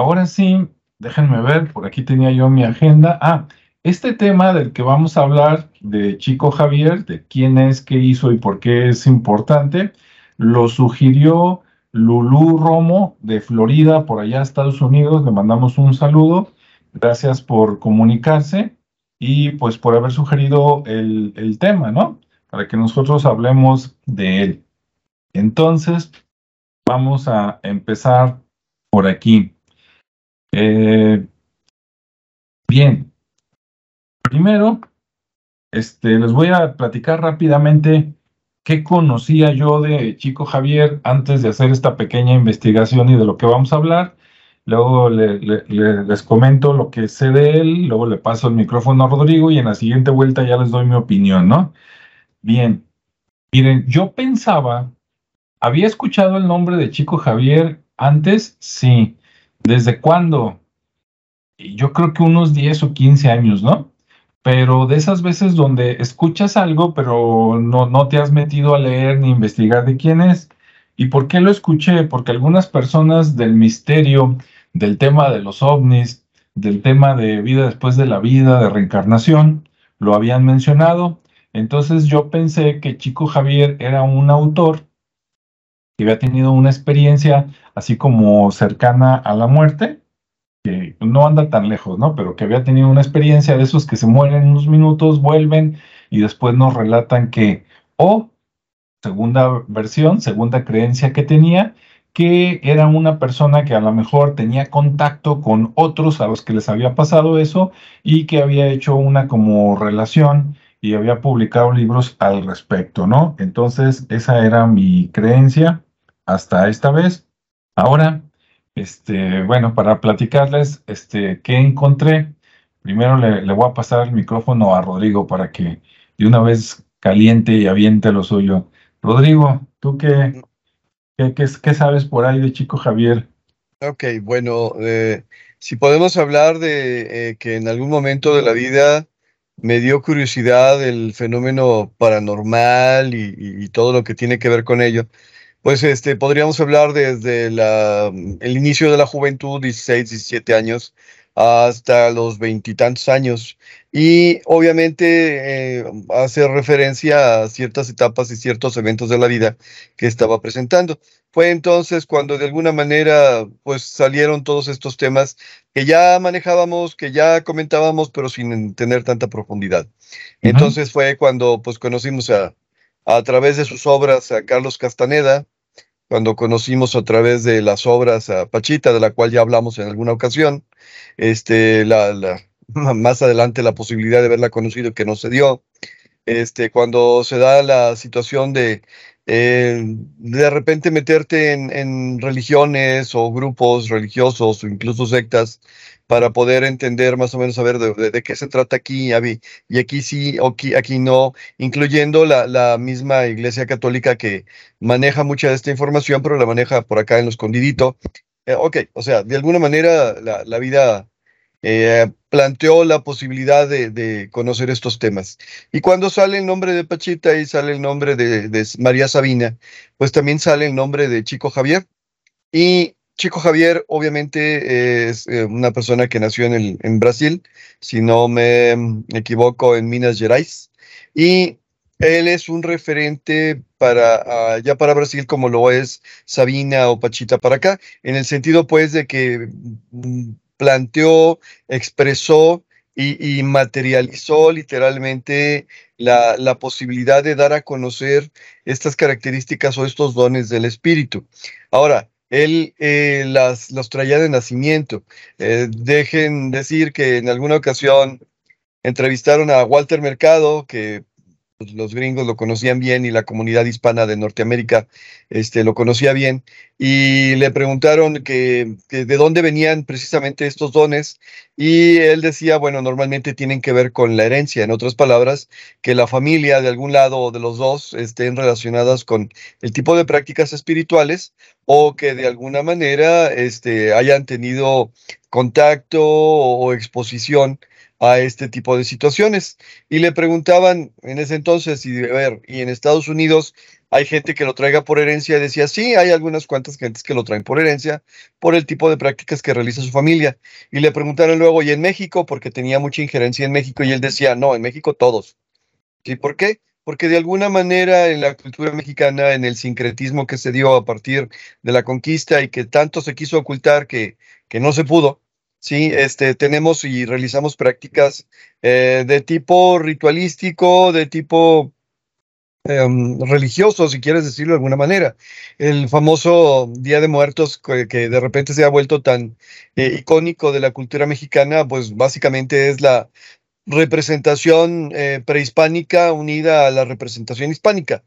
ahora sí, déjenme ver, por aquí tenía yo mi agenda. Ah, este tema del que vamos a hablar de Chico Javier, de quién es, qué hizo y por qué es importante, lo sugirió Lulú Romo de Florida, por allá Estados Unidos. Le mandamos un saludo. Gracias por comunicarse y pues por haber sugerido el, el tema, ¿no? Para que nosotros hablemos de él. Entonces, vamos a empezar por aquí. Eh, bien, primero, este, les voy a platicar rápidamente qué conocía yo de Chico Javier antes de hacer esta pequeña investigación y de lo que vamos a hablar. Luego les comento lo que sé de él, luego le paso el micrófono a Rodrigo y en la siguiente vuelta ya les doy mi opinión, ¿no? Bien, miren, yo pensaba, había escuchado el nombre de Chico Javier antes, sí, ¿Desde cuándo? Yo creo que unos 10 o 15 años, ¿no? Pero de esas veces donde escuchas algo, pero no, no te has metido a leer ni investigar de quién es. ¿Y por qué lo escuché? Porque algunas personas del misterio, del tema de los ovnis, del tema de vida después de la vida, de reencarnación, lo habían mencionado. Entonces yo pensé que Chico Javier era un autor que había tenido una experiencia así como cercana a la muerte, que no anda tan lejos, ¿no? Pero que había tenido una experiencia de esos que se mueren unos minutos, vuelven y después nos relatan que, o segunda versión, segunda creencia que tenía, que era una persona que a lo mejor tenía contacto con otros a los que les había pasado eso y que había hecho una como relación y había publicado libros al respecto, ¿no? Entonces, esa era mi creencia hasta esta vez. Ahora, este, bueno, para platicarles este, qué encontré, primero le, voy a pasar el micrófono a Rodrigo para que de una vez caliente y aviente lo suyo. Rodrigo, ¿tú qué, qué, qué, sabes por ahí de Chico Javier? Ok, bueno, eh, si podemos hablar de eh, que en algún momento de la vida me dio curiosidad el fenómeno paranormal y, todo lo que tiene que ver con ello. Pues este, podríamos hablar desde el inicio de la juventud, 16, 17 años, hasta los veintitantos años. Y obviamente eh, hace referencia a ciertas etapas y ciertos eventos de la vida que estaba presentando. Fue entonces cuando de alguna manera pues salieron todos estos temas que ya manejábamos, que ya comentábamos, pero sin tener tanta profundidad. Entonces fue cuando pues conocimos a, a través de sus obras a Carlos Castaneda, cuando conocimos a través de las obras a Pachita, de la cual ya hablamos en alguna ocasión, este, la, más adelante la posibilidad de haberla conocido que no se dio, este, cuando se da la situación de eh, de repente meterte en, religiones o grupos religiosos o incluso sectas para poder entender más o menos saber de, de, qué se trata aquí y aquí sí o aquí, aquí no, incluyendo la, la, misma Iglesia Católica que maneja mucha de esta información, pero la maneja por acá en lo escondidito. Eh, ok, o sea, de alguna manera la, la vida eh, planteó la posibilidad de, conocer estos temas. Y cuando sale el nombre de Pachita y sale el nombre de, de María Sabina, pues también sale el nombre de Chico Javier. Y Chico Javier, obviamente, es eh, una persona que nació en, el, en Brasil, si no me equivoco, en Minas Gerais. Y él es un referente para, ya para Brasil como lo es Sabina o Pachita para acá, en el sentido pues de que mm, planteó, expresó y, materializó literalmente la, posibilidad de dar a conocer estas características o estos dones del espíritu. Ahora, él eh, las, los traía de nacimiento. Eh, dejen decir que en alguna ocasión entrevistaron a Walter Mercado, que los gringos lo conocían bien y la comunidad hispana de Norteamérica este, lo conocía bien, y le preguntaron que, de dónde venían precisamente estos dones, y él decía, bueno, normalmente tienen que ver con la herencia, en otras palabras, que la familia de algún lado o de los dos estén relacionadas con el tipo de prácticas espirituales o que de alguna manera este, hayan tenido contacto o exposición a este tipo de situaciones. Y le preguntaban en ese entonces, y, a ver, y en Estados Unidos hay gente que lo traiga por herencia, y decía, sí, hay algunas cuantas gentes que lo traen por herencia, por el tipo de prácticas que realiza su familia. Y le preguntaron luego, ¿y en México? Porque tenía mucha injerencia en México, y él decía, no, en México todos. ¿Sí? ¿Por qué? Porque de alguna manera en la cultura mexicana, en el sincretismo que se dio a partir de la conquista y que tanto se quiso ocultar que, que no se pudo, Sí, este, tenemos y realizamos prácticas eh, de tipo ritualístico, de tipo em, religioso, si quieres decirlo de alguna manera. El famoso Día de Muertos, que, de repente se ha vuelto tan eh, icónico de la cultura mexicana, pues básicamente es la representación eh, prehispánica unida a la representación hispánica.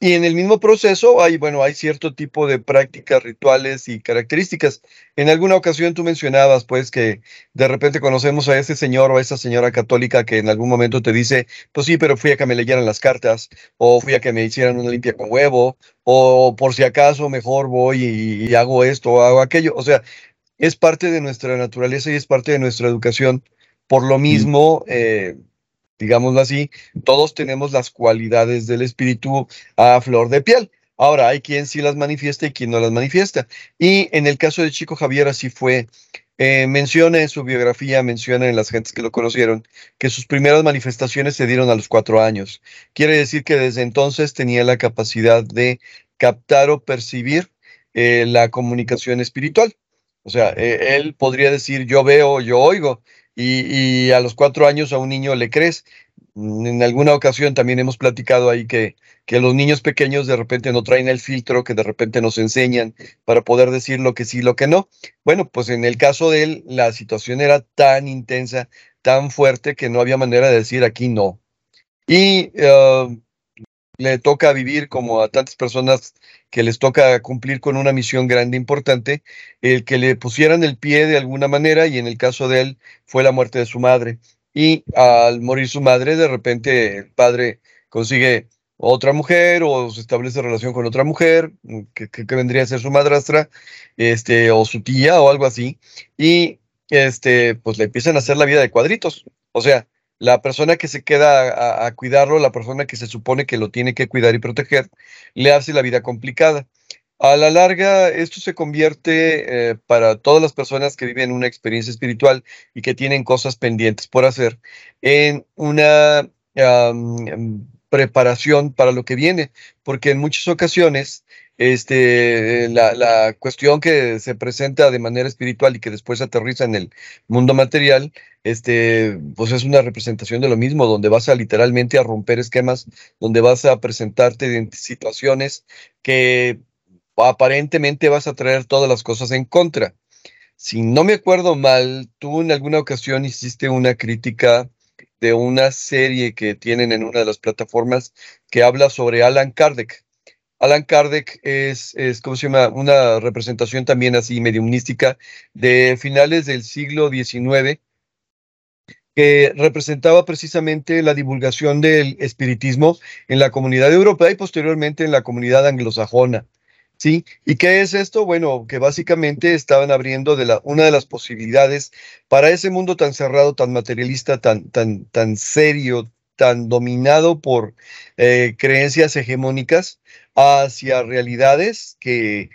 Y en el mismo proceso hay, bueno, hay cierto tipo de prácticas, rituales y características. En alguna ocasión tú mencionabas, pues, que de repente conocemos a ese señor o a esa señora católica que en algún momento te dice, pues sí, pero fui a que me leyeran las cartas, o fui a que me hicieran una limpia con huevo, o por si acaso mejor voy y, hago esto o hago aquello. O sea, es parte de nuestra naturaleza y es parte de nuestra educación. Por lo mismo, eh, digámoslo así, todos tenemos las cualidades del espíritu a flor de piel. Ahora, hay quien sí las manifiesta y quien no las manifiesta. Y en el caso de Chico Javier así fue. Eh, menciona en su biografía, menciona en las gentes que lo conocieron, que sus primeras manifestaciones se dieron a los cuatro años. Quiere decir que desde entonces tenía la capacidad de captar o percibir eh, la comunicación espiritual. O sea, eh, él podría decir yo veo, yo oigo, y, a los cuatro años a un niño le crees. Mm, en alguna ocasión también hemos platicado ahí que, que los niños pequeños de repente no traen el filtro, que de repente nos enseñan para poder decir lo que sí, lo que no. Bueno, pues en el caso de él, la situación era tan intensa, tan fuerte, que no había manera de decir aquí no. Y ah, le toca vivir como a tantas personas que les toca cumplir con una misión grande, importante, el que le pusieran el pie de alguna manera y en el caso de él fue la muerte de su madre. Y al morir su madre, de repente el padre consigue otra mujer o se establece relación con otra mujer, que, que vendría a ser su madrastra, este, o su tía o algo así, y este, pues le empiezan a hacer la vida de cuadritos. O sea, la persona que se queda a, cuidarlo, la persona que se supone que lo tiene que cuidar y proteger, le hace la vida complicada. A la larga, esto se convierte eh, para todas las personas que viven una experiencia espiritual y que tienen cosas pendientes por hacer en una preparación para lo que viene, porque en muchas ocasiones este, la, cuestión que se presenta de manera espiritual y que después aterriza en el mundo material, este, pues es una representación de lo mismo, donde vas a literalmente a romper esquemas, donde vas a presentarte en situaciones que aparentemente vas a traer todas las cosas en contra. Si no me acuerdo mal, tú en alguna ocasión hiciste una crítica de una serie que tienen en una de las plataformas que habla sobre Alan Kardec. Alan Kardec es, es ¿cómo se llama? Una representación también así mediumnística de finales del siglo XIX que representaba precisamente la divulgación del espiritismo en la comunidad europea y posteriormente en la comunidad anglosajona. ¿Sí? ¿Y qué es esto? Bueno, que básicamente estaban abriendo de la, una de las posibilidades para ese mundo tan cerrado, tan materialista, tan, tan, tan serio, tan dominado por eh, creencias hegemónicas hacia realidades que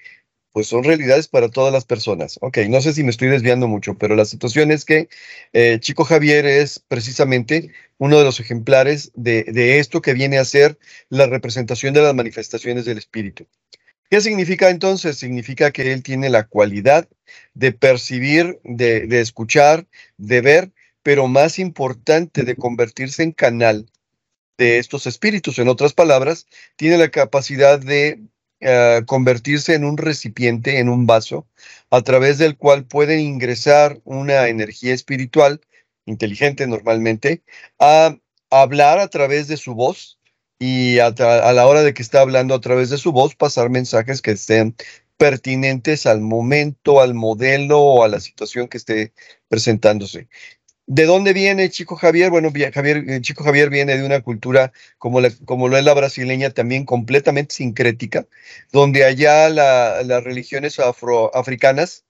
pues son realidades para todas las personas. Ok, no sé si me estoy desviando mucho, pero la situación es que eh, Chico Javier es precisamente uno de los ejemplares de, de, esto que viene a ser la representación de las manifestaciones del espíritu. ¿Qué significa entonces? Significa que él tiene la cualidad de percibir, de, de escuchar, de ver, pero más importante, de convertirse en canal de estos espíritus. En otras palabras, tiene la capacidad de eh, convertirse en un recipiente, en un vaso, a través del cual puede ingresar una energía espiritual, inteligente normalmente, a hablar a través de su voz y a, la hora de que está hablando a través de su voz, pasar mensajes que estén pertinentes al momento, al modelo o a la situación que esté presentándose. ¿De dónde viene Chico Javier? Bueno, Javier, eh, Chico Javier viene de una cultura como, como lo es la brasileña, también completamente sincrética, donde allá las religiones afroafricanas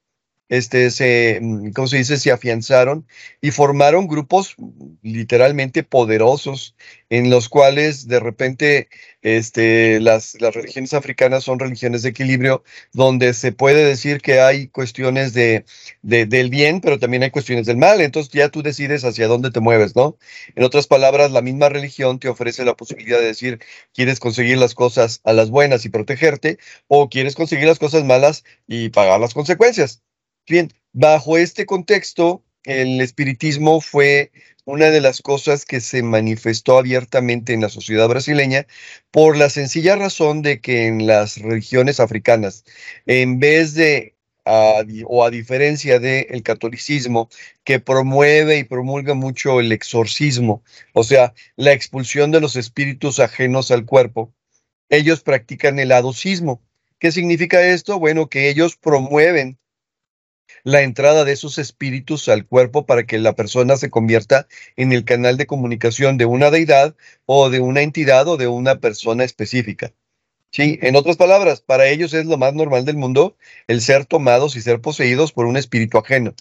este, se, mm, ¿cómo se dice? Se afianzaron y formaron grupos literalmente poderosos en los cuales de repente este, las, las religiones africanas son religiones de equilibrio, donde se puede decir que hay cuestiones de, del bien, pero también hay cuestiones del mal. Entonces ya tú decides hacia dónde te mueves, ¿no? En otras palabras, la misma religión te ofrece la posibilidad de decir, quieres conseguir las cosas a las buenas y protegerte, o quieres conseguir las cosas malas y pagar las consecuencias. Bien, bajo este contexto, el espiritismo fue una de las cosas que se manifestó abiertamente en la sociedad brasileña por la sencilla razón de que en las religiones africanas, en vez de o a diferencia del catolicismo, que promueve y promulga mucho el exorcismo, o sea, la expulsión de los espíritus ajenos al cuerpo, ellos practican el adocismo. ¿Qué significa esto? Bueno, que ellos promueven la entrada de esos espíritus al cuerpo para que la persona se convierta en el canal de comunicación de una deidad o de una entidad o de una persona específica. Sí, en otras palabras, para ellos es lo más normal del mundo el ser tomados y ser poseídos por un espíritu ajeno,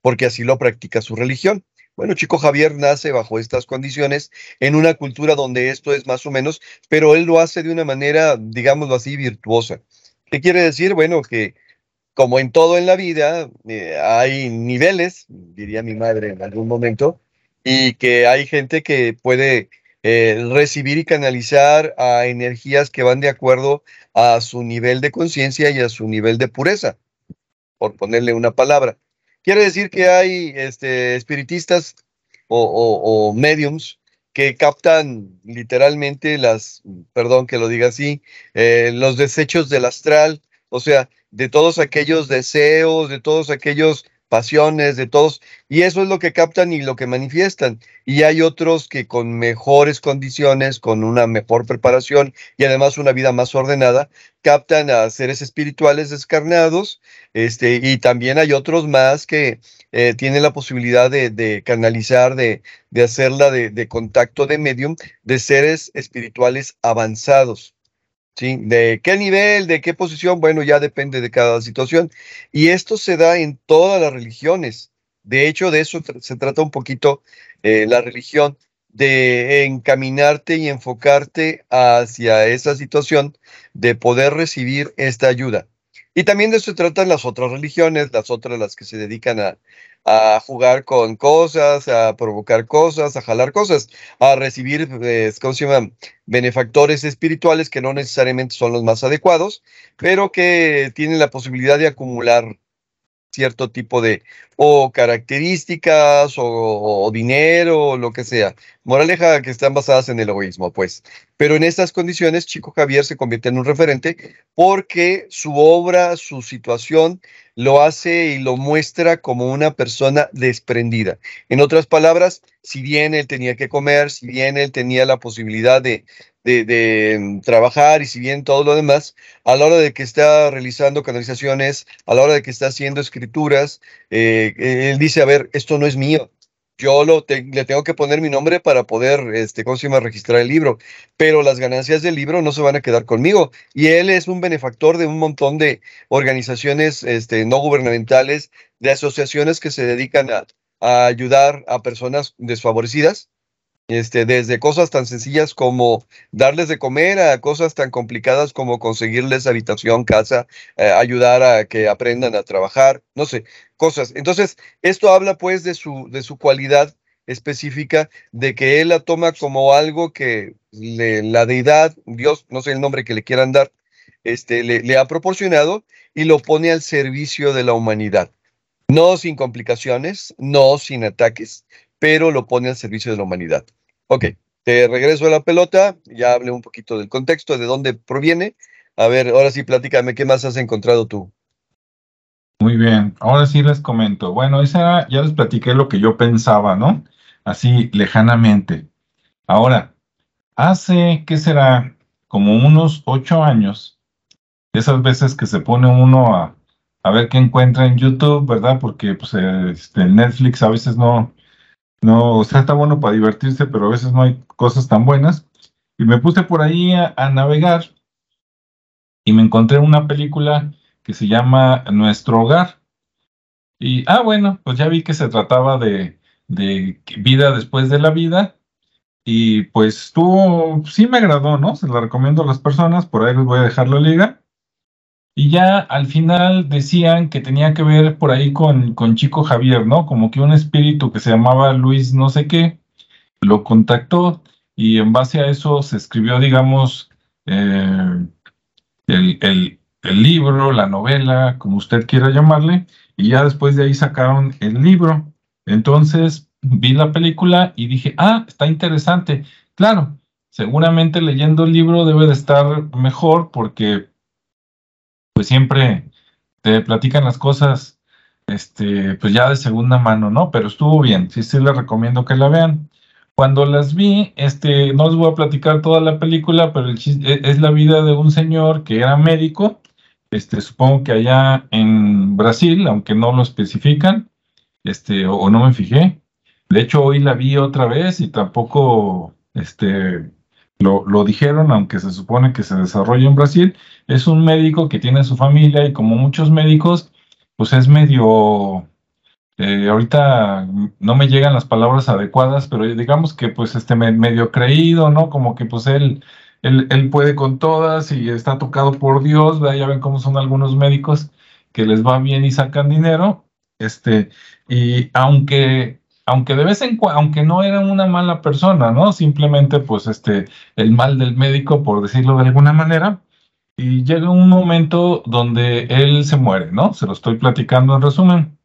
porque así lo practica su religión. Bueno, Chico Javier nace bajo estas condiciones en una cultura donde esto es más o menos, pero él lo hace de una manera, digámoslo así, virtuosa. ¿Qué quiere decir? Bueno, que como en todo en la vida, eh, hay niveles, diría mi madre en algún momento, y que hay gente que puede eh, recibir y canalizar a energías que van de acuerdo a su nivel de conciencia y a su nivel de pureza, por ponerle una palabra. Quiere decir que hay este, espiritistas o, mediums que captan literalmente las, perdón que lo diga así, eh, los desechos del astral, o sea, de todos aquellos deseos, de todos aquellos pasiones, de todos, y eso es lo que captan y lo que manifiestan. Y hay otros que con mejores condiciones, con una mejor preparación y además una vida más ordenada, captan a seres espirituales descarnados, este, y también hay otros más que eh, tienen la posibilidad de, canalizar, de, de hacerla de, de contacto de medium, de seres espirituales avanzados. ¿Sí? ¿De qué nivel, de qué posición? Bueno, ya depende de cada situación. Y esto se da en todas las religiones. De hecho, de eso se trata un poquito eh, la religión, de encaminarte y enfocarte hacia esa situación de poder recibir esta ayuda. Y también de eso se tratan las otras religiones, las otras las que se dedican a, a jugar con cosas, a provocar cosas, a jalar cosas, a recibir, pues, ¿cómo se? Benefactores espirituales que no necesariamente son los más adecuados, pero que tienen la posibilidad de acumular cierto tipo de o características o, dinero o lo que sea. Moraleja que están basadas en el egoísmo, pues. Pero en estas condiciones, Chico Javier se convierte en un referente porque su obra, su situación, lo hace y lo muestra como una persona desprendida. En otras palabras, si bien él tenía que comer, si bien él tenía la posibilidad de, de, mm, trabajar y si bien todo lo demás, a la hora de que está realizando canalizaciones, a la hora de que está haciendo escrituras, eh, él dice, a ver, esto no es mío. Yo lo le tengo que poner mi nombre para poder, este, ¿cómo registrar el libro. Pero las ganancias del libro no se van a quedar conmigo. Y él es un benefactor de un montón de organizaciones este, no gubernamentales, de asociaciones que se dedican a ayudar a personas desfavorecidas este, desde cosas tan sencillas como darles de comer a cosas tan complicadas como conseguirles habitación, casa, eh, ayudar a que aprendan a trabajar, no sé, cosas. Entonces, esto habla pues de su, de su cualidad específica, de que él la toma como algo que la deidad, Dios, no sé el nombre que le quieran dar, este, le, le ha proporcionado y lo pone al servicio de la humanidad. No sin complicaciones, no sin ataques, pero lo pone al servicio de la humanidad. Ok, te regreso a la pelota, ya hablé un poquito del contexto, de dónde proviene. A ver, ahora sí, platícame, ¿qué más has encontrado tú? Muy bien, ahora sí les comento. Bueno, esa ya les platiqué lo que yo pensaba, ¿no? Así lejanamente. Ahora, hace, ¿qué será? Como unos ocho años, esas veces que se pone uno a, a ver qué encuentra en YouTube, ¿verdad? Porque pues, este, Netflix a veces no, no, o sea, está bueno para divertirse, pero a veces no hay cosas tan buenas. Y me puse por ahí a, navegar y me encontré una película que se llama Nuestro Hogar. Y, ah, bueno, pues ya vi que se trataba de, de vida después de la vida. Y pues tú, sí me agradó, ¿no? Se la recomiendo a las personas, por ahí les voy a dejar la liga. Y ya al final decían que tenía que ver por ahí con, con Chico Javier, ¿no? Como que un espíritu que se llamaba Luis no sé qué, lo contactó y en base a eso se escribió, digamos, eh, el, el, libro, la novela, como usted quiera llamarle, y ya después de ahí sacaron el libro. Entonces vi la película y dije, ah, está interesante. Claro, seguramente leyendo el libro debe de estar mejor porque pues siempre te platican las cosas, este, pues ya de segunda mano, ¿no? Pero estuvo bien, sí, sí les recomiendo que la vean. Cuando las vi, este, no les voy a platicar toda la película, pero el e, es la vida de un señor que era médico, este, supongo que allá en Brasil, aunque no lo especifican, este, o, o no me fijé. De hecho, hoy la vi otra vez y tampoco, este, lo, dijeron, aunque se supone que se desarrolla en Brasil, es un médico que tiene su familia y como muchos médicos, pues es medio, eh, ahorita no me llegan las palabras adecuadas, pero digamos que pues este medio creído, ¿no? Como que pues él, él, él puede con todas y está tocado por Dios, ya ven cómo son algunos médicos que les va bien y sacan dinero, este, y aunque aunque de vez en cuando, aunque no era una mala persona, ¿no? Simplemente, pues, este, el mal del médico, por decirlo de alguna manera, y llega un momento donde él se muere, ¿no? Se lo estoy platicando en resumen.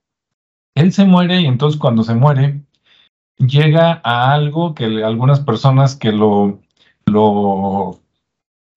Él se muere y entonces cuando se muere, llega a algo que algunas personas que lo, lo,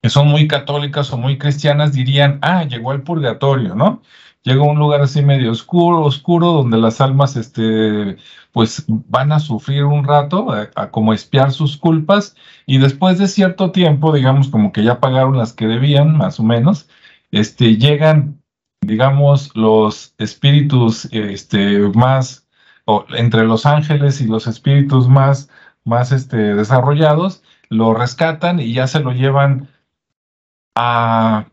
que son muy católicas o muy cristianas dirían, ah, llegó al purgatorio, ¿no? Llega a un lugar así medio oscuro, oscuro, donde las almas, este, pues van a sufrir un rato, a, como espiar sus culpas, y después de cierto tiempo, digamos, como que ya pagaron las que debían, más o menos, este, llegan, digamos, los espíritus, este, más, o, entre los ángeles y los espíritus más, más, este, desarrollados, lo rescatan y ya se lo llevan a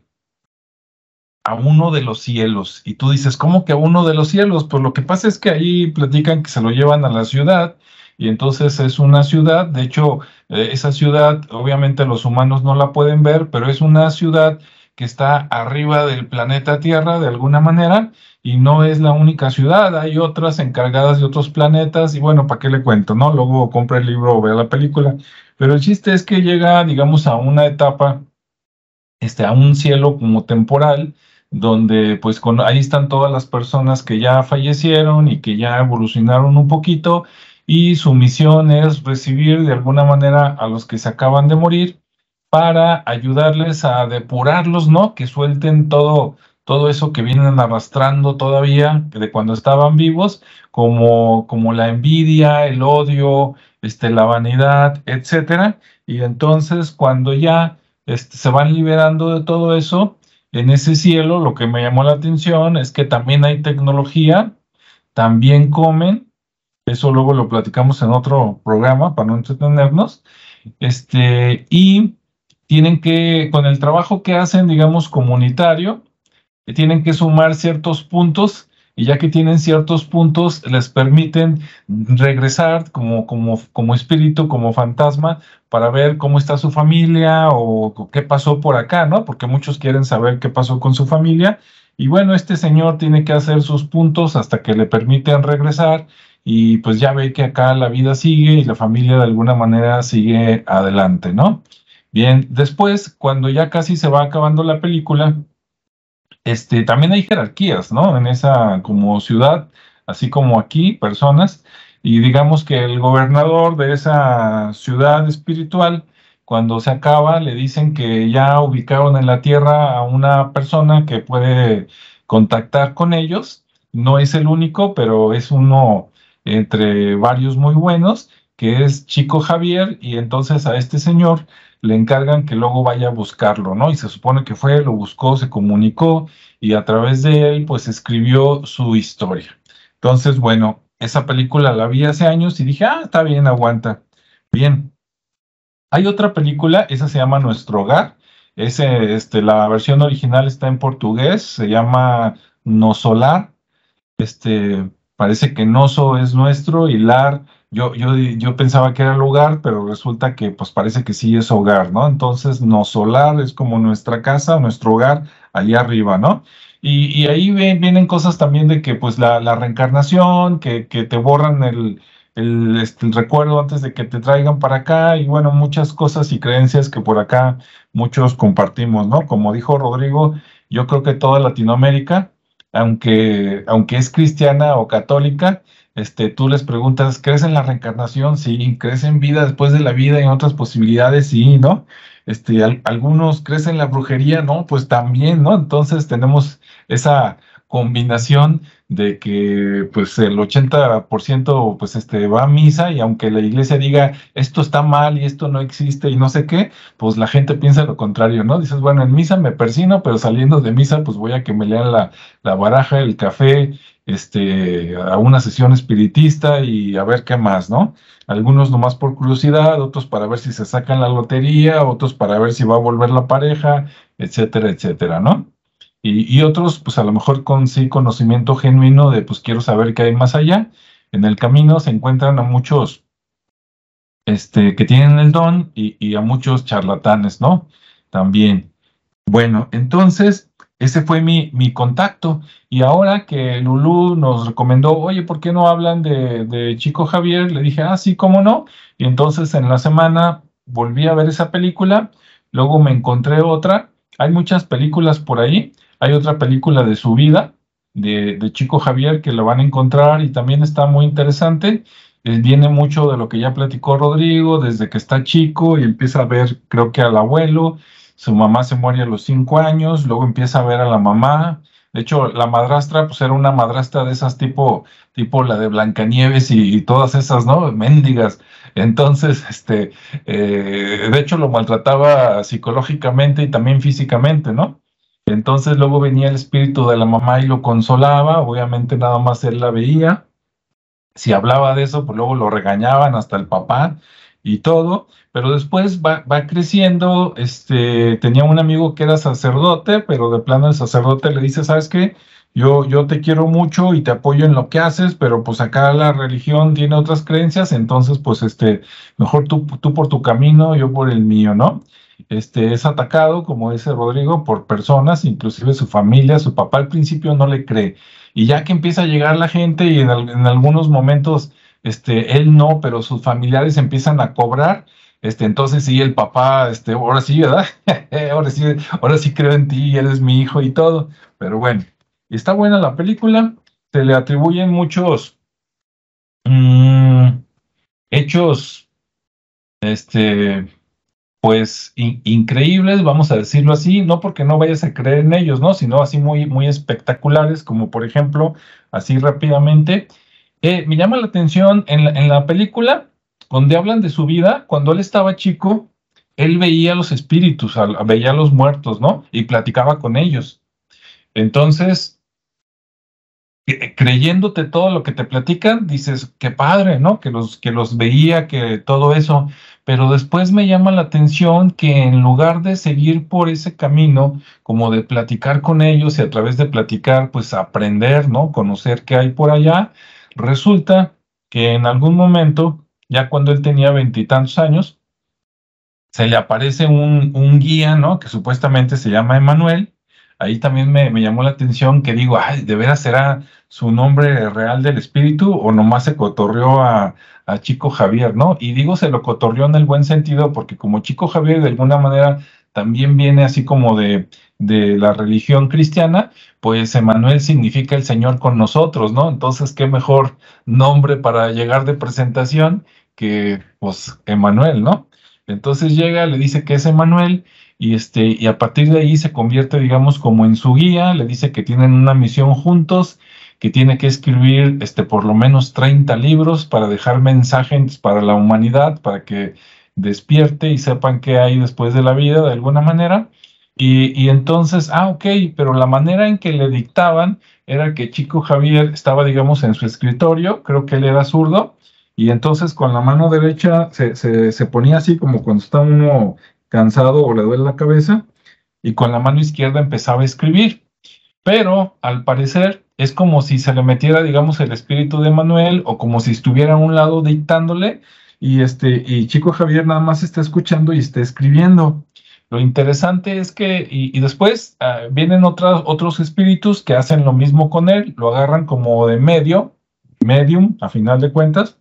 a uno de los cielos. Y tú dices, ¿cómo que a uno de los cielos? Pues lo que pasa es que ahí platican que se lo llevan a la ciudad y entonces es una ciudad, de hecho, eh, esa ciudad obviamente los humanos no la pueden ver, pero es una ciudad que está arriba del planeta Tierra de alguna manera y no es la única ciudad, hay otras encargadas de otros planetas y bueno, ¿para qué le cuento? ¿No? Luego compra el libro o vea la película, pero el chiste es que llega, digamos, a una etapa, este, a un cielo como temporal, donde pues con, ahí están todas las personas que ya fallecieron y que ya evolucionaron un poquito y su misión es recibir de alguna manera a los que se acaban de morir para ayudarles a depurarlos, ¿no? Que suelten todo, todo eso que vienen arrastrando todavía de cuando estaban vivos, como, como la envidia, el odio, este, la vanidad, etcétera. Y entonces cuando ya este, se van liberando de todo eso, en ese cielo lo que me llamó la atención es que también hay tecnología, también comen, eso luego lo platicamos en otro programa para no entretenernos, este, y tienen que, con el trabajo que hacen, digamos, comunitario, tienen que sumar ciertos puntos y ya que tienen ciertos puntos, les permiten regresar como, como, como espíritu, como fantasma, para ver cómo está su familia o qué pasó por acá, ¿no? Porque muchos quieren saber qué pasó con su familia. Y bueno, este señor tiene que hacer sus puntos hasta que le permiten regresar y pues ya ve que acá la vida sigue y la familia de alguna manera sigue adelante, ¿no? Bien, después, cuando ya casi se va acabando la película, este, también hay jerarquías, ¿no? En esa como ciudad, así como aquí, personas, y digamos que el gobernador de esa ciudad espiritual, cuando se acaba, le dicen que ya ubicaron en la tierra a una persona que puede contactar con ellos. No es el único, pero es uno entre varios muy buenos, que es Chico Javier, y entonces a este señor le encargan que luego vaya a buscarlo, ¿no? Y se supone que fue, lo buscó, se comunicó y a través de él, pues escribió su historia. Entonces, bueno, esa película la vi hace años y dije, ah, está bien, aguanta. Bien. Hay otra película, esa se llama Nuestro Hogar. Ese, este, la versión original está en portugués, se llama No Solar. este, parece que Noso es nuestro y Lar, yo, yo, yo pensaba que era el hogar, pero resulta que pues parece que sí es hogar, ¿no? Entonces, Nosolar es como nuestra casa, nuestro hogar, allá arriba, ¿no? Y, ahí vienen cosas también de que pues la, reencarnación, que, que, te borran el, este, el, recuerdo antes de que te traigan para acá y bueno, muchas cosas y creencias que por acá muchos compartimos, ¿no? Como dijo Rodrigo, yo creo que toda Latinoamérica, aunque, aunque es cristiana o católica, este, tú les preguntas, ¿crees en la reencarnación? Sí, ¿crees en vida después de la vida y en otras posibilidades? Sí, ¿no? Este, algunos crecen en la brujería, ¿no? Pues también, ¿no? Entonces tenemos esa combinación de que pues el 80% pues este va a misa y aunque la iglesia diga esto está mal y esto no existe y no sé qué, pues la gente piensa lo contrario, ¿no? Dices, bueno, en misa me persino, pero saliendo de misa pues voy a que me lean la, la baraja, el café, este, a una sesión espiritista y a ver qué más, ¿no? Algunos nomás por curiosidad, otros para ver si se sacan la lotería, otros para ver si va a volver la pareja, etcétera, etcétera, ¿no? Y, otros, pues a lo mejor con sí conocimiento genuino de, pues quiero saber qué hay más allá. En el camino se encuentran a muchos este, que tienen el don y, a muchos charlatanes, ¿no? También. Bueno, entonces, ese fue mi, mi contacto. Y ahora que Lulú nos recomendó, oye, ¿por qué no hablan de, de Chico Javier? Le dije, ah, sí, ¿cómo no? Y entonces en la semana volví a ver esa película, luego me encontré otra. Hay muchas películas por ahí. Hay otra película de su vida, de, Chico Javier, que lo van a encontrar y también está muy interesante. Eh, viene mucho de lo que ya platicó Rodrigo, desde que está chico y empieza a ver, creo que al abuelo, su mamá se muere a los cinco años, luego empieza a ver a la mamá. De hecho, la madrastra, pues era una madrastra de esas tipo, tipo la de Blancanieves y, todas esas, ¿no? Méndigas. Entonces, este, eh, de hecho lo maltrataba psicológicamente y también físicamente, ¿no? Entonces luego venía el espíritu de la mamá y lo consolaba, obviamente nada más él la veía. Si hablaba de eso, pues luego lo regañaban hasta el papá y todo, pero después va, creciendo, este, tenía un amigo que era sacerdote, pero de plano el sacerdote le dice, ¿sabes qué? Yo, yo te quiero mucho y te apoyo en lo que haces, pero pues acá la religión tiene otras creencias, entonces pues este, mejor tú, tú por tu camino, yo por el mío, ¿no? Este, es atacado, como dice Rodrigo, por personas, inclusive su familia, su papá al principio no le cree. Y ya que empieza a llegar la gente y en, algunos momentos este, él no, pero sus familiares empiezan a cobrar, este, entonces sí, el papá, este, ahora sí, ¿verdad? ahora sí, ahora sí creo en ti, eres mi hijo y todo. Pero bueno, está buena la película, se le atribuyen muchos mm, hechos, este, pues increíbles, vamos a decirlo así, no porque no vayas a creer en ellos, ¿no? Sino así muy, muy espectaculares, como por ejemplo, así rápidamente. Eh, me llama la atención en la, película, donde hablan de su vida, cuando él estaba chico, él veía los espíritus, veía a los muertos, ¿no? Y platicaba con ellos. Entonces, creyéndote todo lo que te platican, dices, qué padre, ¿no? Que los, que los veía, que todo eso, pero después me llama la atención que en lugar de seguir por ese camino, como de platicar con ellos y a través de platicar, pues aprender, ¿no? Conocer qué hay por allá, resulta que en algún momento, ya cuando él tenía veintitantos años, se le aparece un, un guía, ¿no? Que supuestamente se llama Emanuel, ahí también me, llamó la atención que digo, ay, ¿de veras será su nombre real del espíritu o nomás se cotorreó a, Chico Javier, ¿no? Y digo, se lo cotorreó en el buen sentido porque como Chico Javier de alguna manera también viene así como de, de la religión cristiana, pues Emanuel significa el Señor con nosotros, ¿no? Entonces, qué mejor nombre para llegar de presentación que, pues, Emanuel, ¿no? Entonces llega, le dice que es Emanuel y, este, y a partir de ahí se convierte, digamos, como en su guía, le dice que tienen una misión juntos, que tiene que escribir este, por lo menos 30 libros para dejar mensajes para la humanidad, para que despierte y sepan qué hay después de la vida de alguna manera. Y, y, entonces, ah, ok, pero la manera en que le dictaban era que Chico Javier estaba, digamos, en su escritorio, creo que él era zurdo, y entonces con la mano derecha se, se, se ponía así como cuando está uno cansado o le duele la cabeza, y con la mano izquierda empezaba a escribir. Pero al parecer es como si se le metiera, digamos, el espíritu de Manuel o como si estuviera a un lado dictándole y este y Chico Javier nada más está escuchando y está escribiendo. Lo interesante es que, y, después ah, vienen otras, otros espíritus que hacen lo mismo con él, lo agarran como de medio, medium, a final de cuentas.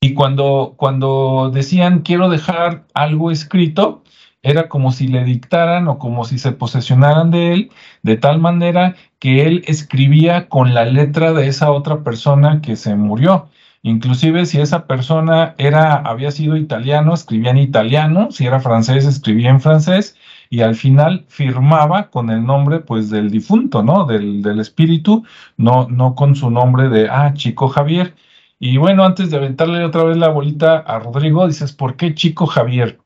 Y cuando, cuando decían quiero dejar algo escrito, era como si le dictaran o como si se posesionaran de él, de tal manera que él escribía con la letra de esa otra persona que se murió. Inclusive si esa persona era, había sido italiano, escribía en italiano, si era francés, escribía en francés, y al final firmaba con el nombre pues del difunto, ¿no? Del, del espíritu, no, no con su nombre de, ah, Chico Javier. Y bueno, antes de aventarle otra vez la bolita a Rodrigo, dices, ¿por qué Chico Javier?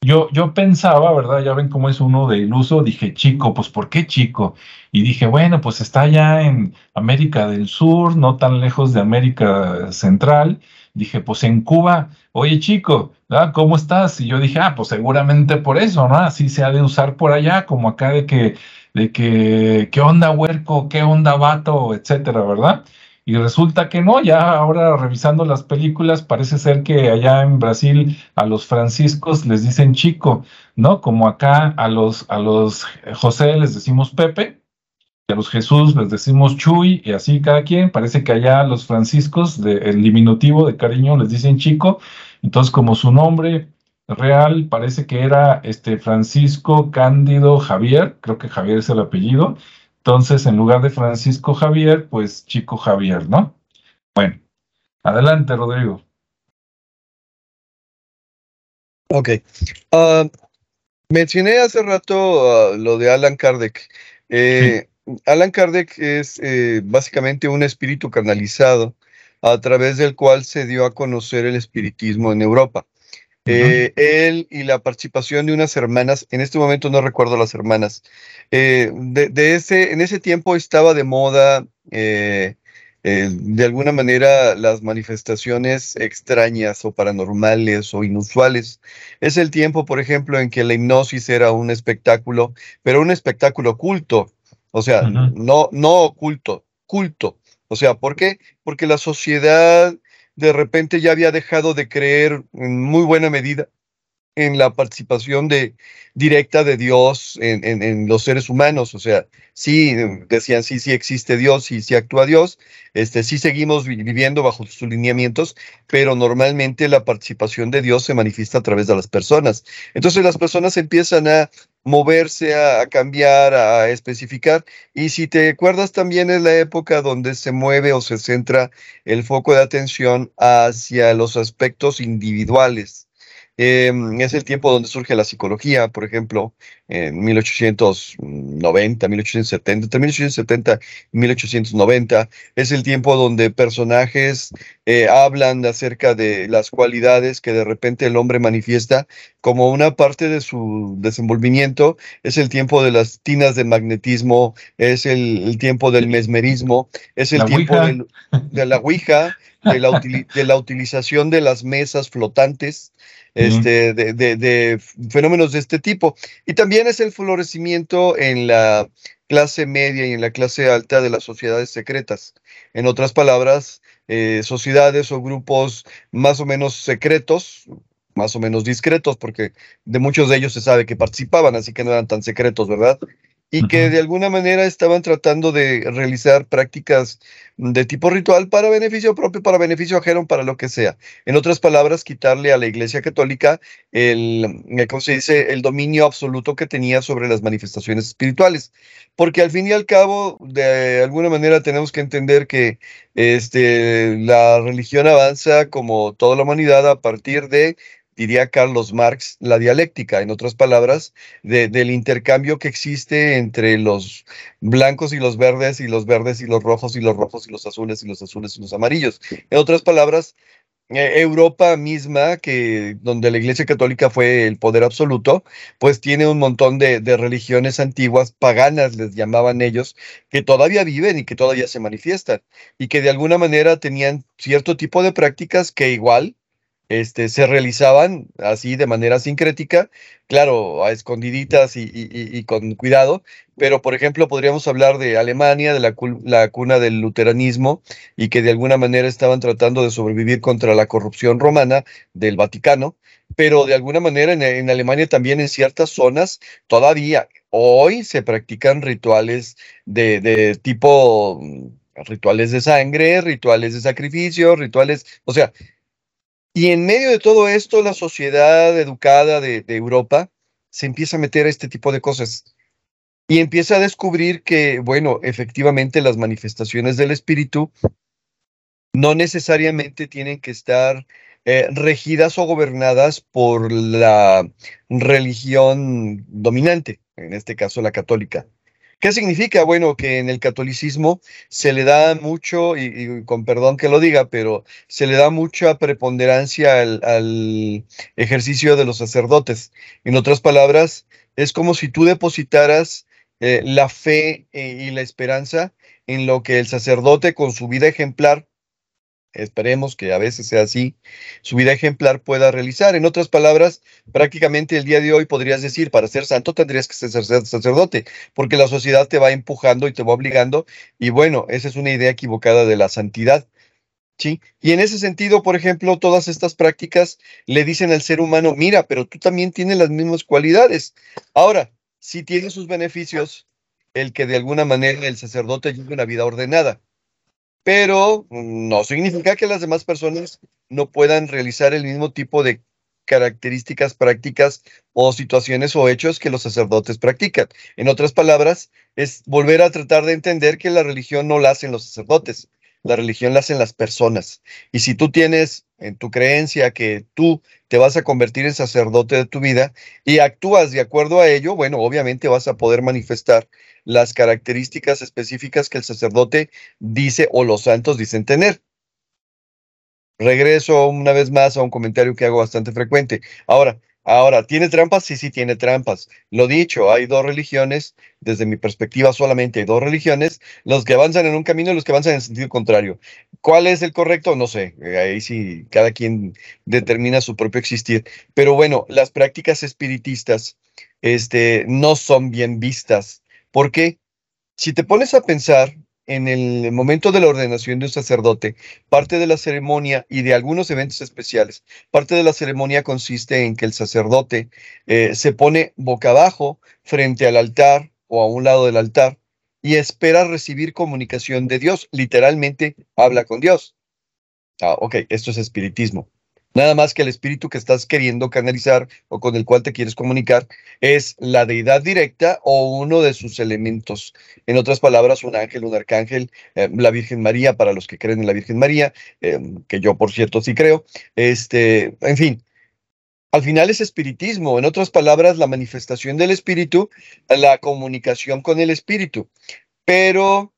Yo, yo pensaba, ¿verdad? Ya ven cómo es uno de iluso, dije, chico, pues ¿por qué chico? Y dije, bueno, pues está allá en América del Sur, no tan lejos de América Central. Dije, pues en Cuba, oye chico, ¿verdad? ¿cómo estás? Y yo dije, ah, pues seguramente por eso, ¿no? Así se ha de usar por allá, como acá de que, de que, ¿qué onda huerco? ¿Qué onda vato? Etcétera, ¿verdad? Y resulta que no, ya ahora revisando las películas, parece ser que allá en Brasil a los franciscos les dicen chico, ¿no? Como acá a los, a los José les decimos Pepe, y a los Jesús les decimos Chuy, y así cada quien. Parece que allá a los franciscos, de, el diminutivo de cariño, les dicen chico. Entonces, como su nombre real parece que era este Francisco Cándido Javier, creo que Javier es el apellido, entonces, en lugar de Francisco Javier, pues Chico Javier, ¿no? Bueno, adelante, Rodrigo. Ok. Ah, mencioné hace rato ah, lo de Alan Kardec. Eh, Alan Kardec es eh, básicamente un espíritu canalizado a través del cual se dio a conocer el espiritismo en Europa. Eh, él y la participación de unas hermanas, en este momento no recuerdo las hermanas, eh, de, ese, en ese tiempo estaba de moda, eh, de alguna manera, las manifestaciones extrañas o paranormales o inusuales. Es el tiempo, por ejemplo, en que la hipnosis era un espectáculo, pero un espectáculo culto, o sea, no, no oculto, culto. O sea, ¿por qué? Porque la sociedad de repente ya había dejado de creer en muy buena medida en la participación de, directa de Dios en, los seres humanos. O sea, sí, decían, sí, sí existe Dios y sí actúa Dios, este, sí seguimos viviendo bajo sus lineamientos, pero normalmente la participación de Dios se manifiesta a través de las personas. Entonces las personas empiezan a moverse, a, cambiar, a especificar. Y si te acuerdas también es la época donde se mueve o se centra el foco de atención hacia los aspectos individuales. Em, es el tiempo donde surge la psicología, por ejemplo, en 1890, 1870, entre 1870 y 1890. Es el tiempo donde personajes eh, hablan acerca de las cualidades que de repente el hombre manifiesta como una parte de su desenvolvimiento. Es el tiempo de las tinas de magnetismo, es el, tiempo del mesmerismo, es el tiempo de la ouija, de la, de la utilización de las mesas flotantes este, de, fenómenos de este tipo. Y también es el florecimiento en la clase media y en la clase alta de las sociedades secretas. En otras palabras, eh, sociedades o grupos más o menos secretos, más o menos discretos, porque de muchos de ellos se sabe que participaban, así que no eran tan secretos, ¿verdad? Y que de alguna manera estaban tratando de realizar prácticas de tipo ritual para beneficio propio, para beneficio ajeno, para lo que sea. En otras palabras, quitarle a la Iglesia Católica el, eh, ¿cómo se dice?, el dominio absoluto que tenía sobre las manifestaciones espirituales. Porque al fin y al cabo, de alguna manera tenemos que entender que este, la religión avanza como toda la humanidad a partir de diría Carlos Marx, la dialéctica, en otras palabras, del intercambio que existe entre los blancos y los verdes, y los verdes y los rojos, y los rojos y los azules, y los azules y los amarillos. En otras palabras, eh, Europa misma, que donde la Iglesia Católica fue el poder absoluto, pues tiene un montón de, de, religiones antiguas, paganas les llamaban ellos, que todavía viven y que todavía se manifiestan, y que de alguna manera tenían cierto tipo de prácticas que igual este, se realizaban así de manera sincrética, claro, a escondiditas y, con cuidado, pero por ejemplo podríamos hablar de Alemania, de la, cuna del luteranismo, y que de alguna manera estaban tratando de sobrevivir contra la corrupción romana del Vaticano, pero de alguna manera en, Alemania también en ciertas zonas todavía hoy se practican rituales de, de tipo mm, rituales de sangre, rituales de sacrificio, rituales, o sea, y en medio de todo esto, la sociedad educada de, Europa se empieza a meter a este tipo de cosas y empieza a descubrir que, bueno, efectivamente las manifestaciones del espíritu no necesariamente tienen que estar eh, regidas o gobernadas por la religión dominante, en este caso la católica. ¿Qué significa? Bueno, que en el catolicismo se le da mucho, y, con perdón que lo diga, pero se le da mucha preponderancia al, ejercicio de los sacerdotes. En otras palabras, es como si tú depositaras eh, la fe eh, y la esperanza en lo que el sacerdote con su vida ejemplar esperemos que a veces sea así, su vida ejemplar pueda realizar. En otras palabras, prácticamente el día de hoy podrías decir, para ser santo tendrías que ser sacerdote, porque la sociedad te va empujando y te va obligando, y bueno, esa es una idea equivocada de la santidad. ¿Sí? Y en ese sentido, por ejemplo, todas estas prácticas le dicen al ser humano, mira, pero tú también tienes las mismas cualidades. Ahora, si tiene sus beneficios el que de alguna manera el sacerdote lleve una vida ordenada pero no significa que las demás personas no puedan realizar el mismo tipo de características prácticas o situaciones o hechos que los sacerdotes practican. En otras palabras, es volver a tratar de entender que la religión no la hacen los sacerdotes, la religión la hacen las personas. Y si tú tienes en tu creencia que tú te vas a convertir en sacerdote de tu vida y actúas de acuerdo a ello, bueno, obviamente vas a poder manifestar las características específicas que el sacerdote dice o los santos dicen tener. Regreso una vez más a un comentario que hago bastante frecuente. Ahora, Ahora, ¿tiene trampas? Sí, sí, tiene trampas. Lo dicho, hay dos religiones, desde mi perspectiva solamente hay dos religiones, los que avanzan en un camino y los que avanzan en sentido contrario. ¿Cuál es el correcto? No sé, ahí sí, cada quien determina su propio existir. Pero bueno, las prácticas espiritistas este, no son bien vistas porque si te pones a pensar en el momento de la ordenación de un sacerdote, parte de la ceremonia y de algunos eventos especiales, parte de la ceremonia consiste en que el sacerdote eh, se pone boca abajo frente al altar o a un lado del altar y espera recibir comunicación de Dios. Literalmente habla con Dios. Ah, ok, esto es espiritismo. Nada más que el espíritu que estás queriendo canalizar o con el cual te quieres comunicar es la deidad directa o uno de sus elementos. En otras palabras, un ángel, un arcángel, eh, la Virgen María, para los que creen en la Virgen María, eh, que yo por cierto sí creo. Este, en fin, al final es espiritismo, en otras palabras, la manifestación del espíritu, la comunicación con el espíritu. Pero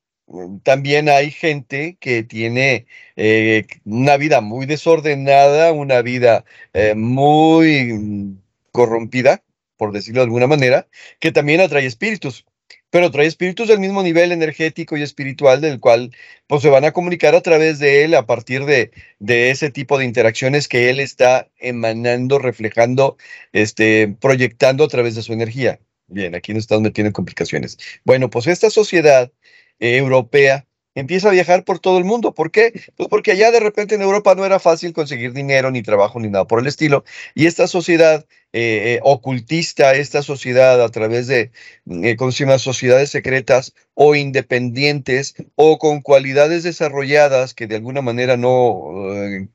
también hay gente que tiene eh, una vida muy desordenada, una vida eh, muy corrompida, por decirlo de alguna manera, que también atrae espíritus, pero trae espíritus del mismo nivel energético y espiritual del cual pues, se van a comunicar a través de él a partir de, de ese tipo de interacciones que él está emanando, reflejando, este, proyectando a través de su energía. Bien, aquí nos estamos metiendo en complicaciones. Bueno, pues esta sociedad europea empieza a viajar por todo el mundo. ¿Por qué? Pues porque allá de repente en Europa no era fácil conseguir dinero, ni trabajo, ni nada por el estilo. Y esta sociedad eh, eh, ocultista, esta sociedad a través de, eh, ¿cómo se llama?, sociedades secretas o independientes o con cualidades desarrolladas que de alguna manera no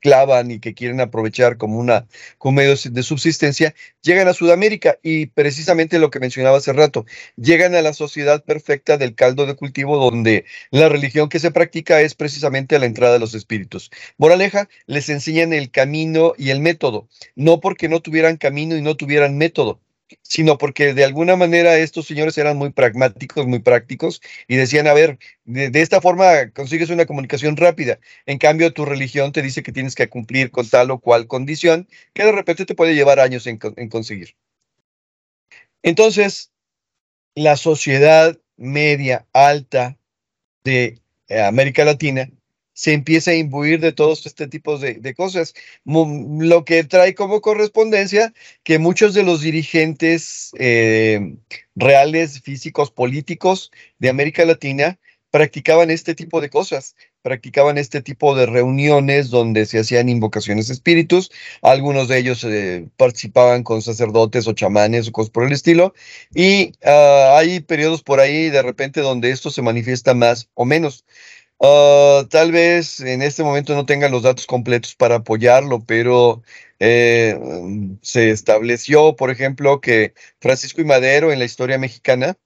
clavan y que quieren aprovechar como una como medio de subsistencia, llegan a Sudamérica y precisamente lo que mencionaba hace rato, llegan a la sociedad perfecta del caldo de cultivo donde la religión que se practica es precisamente la entrada de los espíritus. Moraleja, les enseñan el camino y el método, no porque no tuvieran camino y no tuvieran método, sino porque de alguna manera estos señores eran muy pragmáticos, muy prácticos y decían, a ver, de, esta forma consigues una comunicación rápida. En cambio, tu religión te dice que tienes que cumplir con tal o cual condición que de repente te puede llevar años en, conseguir. Entonces, la sociedad media alta de eh, América Latina se empieza a imbuir de todos este tipo de, cosas, lo que trae como correspondencia que muchos de los dirigentes eh, reales, físicos, políticos de América Latina practicaban este tipo de cosas, practicaban este tipo de reuniones donde se hacían invocaciones de espíritus, algunos de ellos eh, participaban con sacerdotes o chamanes o cosas por el estilo, y ah, hay periodos por ahí de repente donde esto se manifiesta más o menos. Ah, tal vez en este momento no tengan los datos completos para apoyarlo, pero eh, se estableció, por ejemplo, que Francisco y Madero en la historia mexicana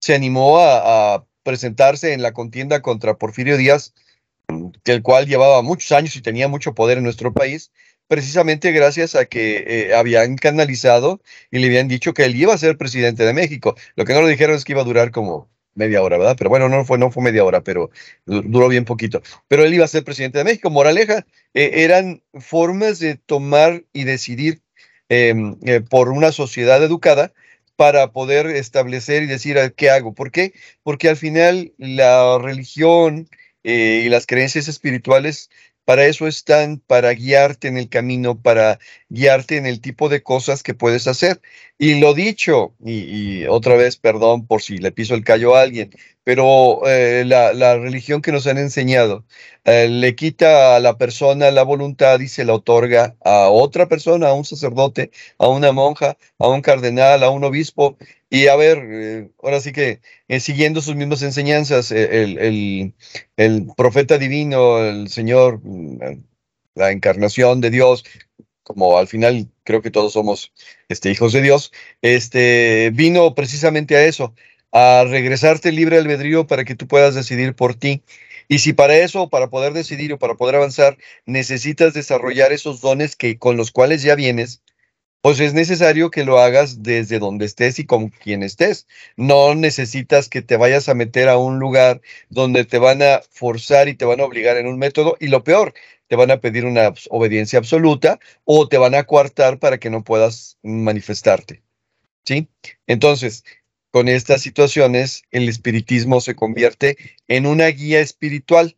se animó a, presentarse en la contienda contra Porfirio Díaz, el cual llevaba muchos años y tenía mucho poder en nuestro país, precisamente gracias a que eh, habían canalizado y le habían dicho que él iba a ser presidente de México. Lo que no le dijeron es que iba a durar como media hora, ¿verdad? Pero bueno, no fue, no fue media hora, pero duró bien poquito. Pero él iba a ser presidente de México. Moraleja, eh, eran formas de tomar y decidir em, eh, por una sociedad educada para poder establecer y decir ah, qué hago. ¿Por qué? Porque al final la religión eh, y las creencias espirituales para eso están, para guiarte en el camino, para guiarte en el tipo de cosas que puedes hacer. Y lo dicho, y, otra vez, perdón por si le piso el callo a alguien, pero eh, la, religión que nos han enseñado eh, le quita a la persona la voluntad y se la otorga a otra persona, a un sacerdote, a una monja, a un cardenal, a un obispo. Y a ver, eh, ahora sí que siguiendo sus mismas enseñanzas, el, el, profeta divino, el Señor, la encarnación de Dios, como al final creo que todos somos este, hijos de Dios, este, vino precisamente a eso, a regresarte libre albedrío para que tú puedas decidir por ti. Y si para eso, para poder decidir o para poder avanzar, necesitas desarrollar esos dones que con los cuales ya vienes, pues es necesario que lo hagas desde donde estés y con quien estés. No necesitas que te vayas a meter a un lugar donde te van a forzar y te van a obligar en un método. Y lo peor, te van a pedir una obediencia absoluta o te van a coartar para que no puedas manifestarte. ¿Sí? Entonces, con estas situaciones, el espiritismo se convierte en una guía espiritual,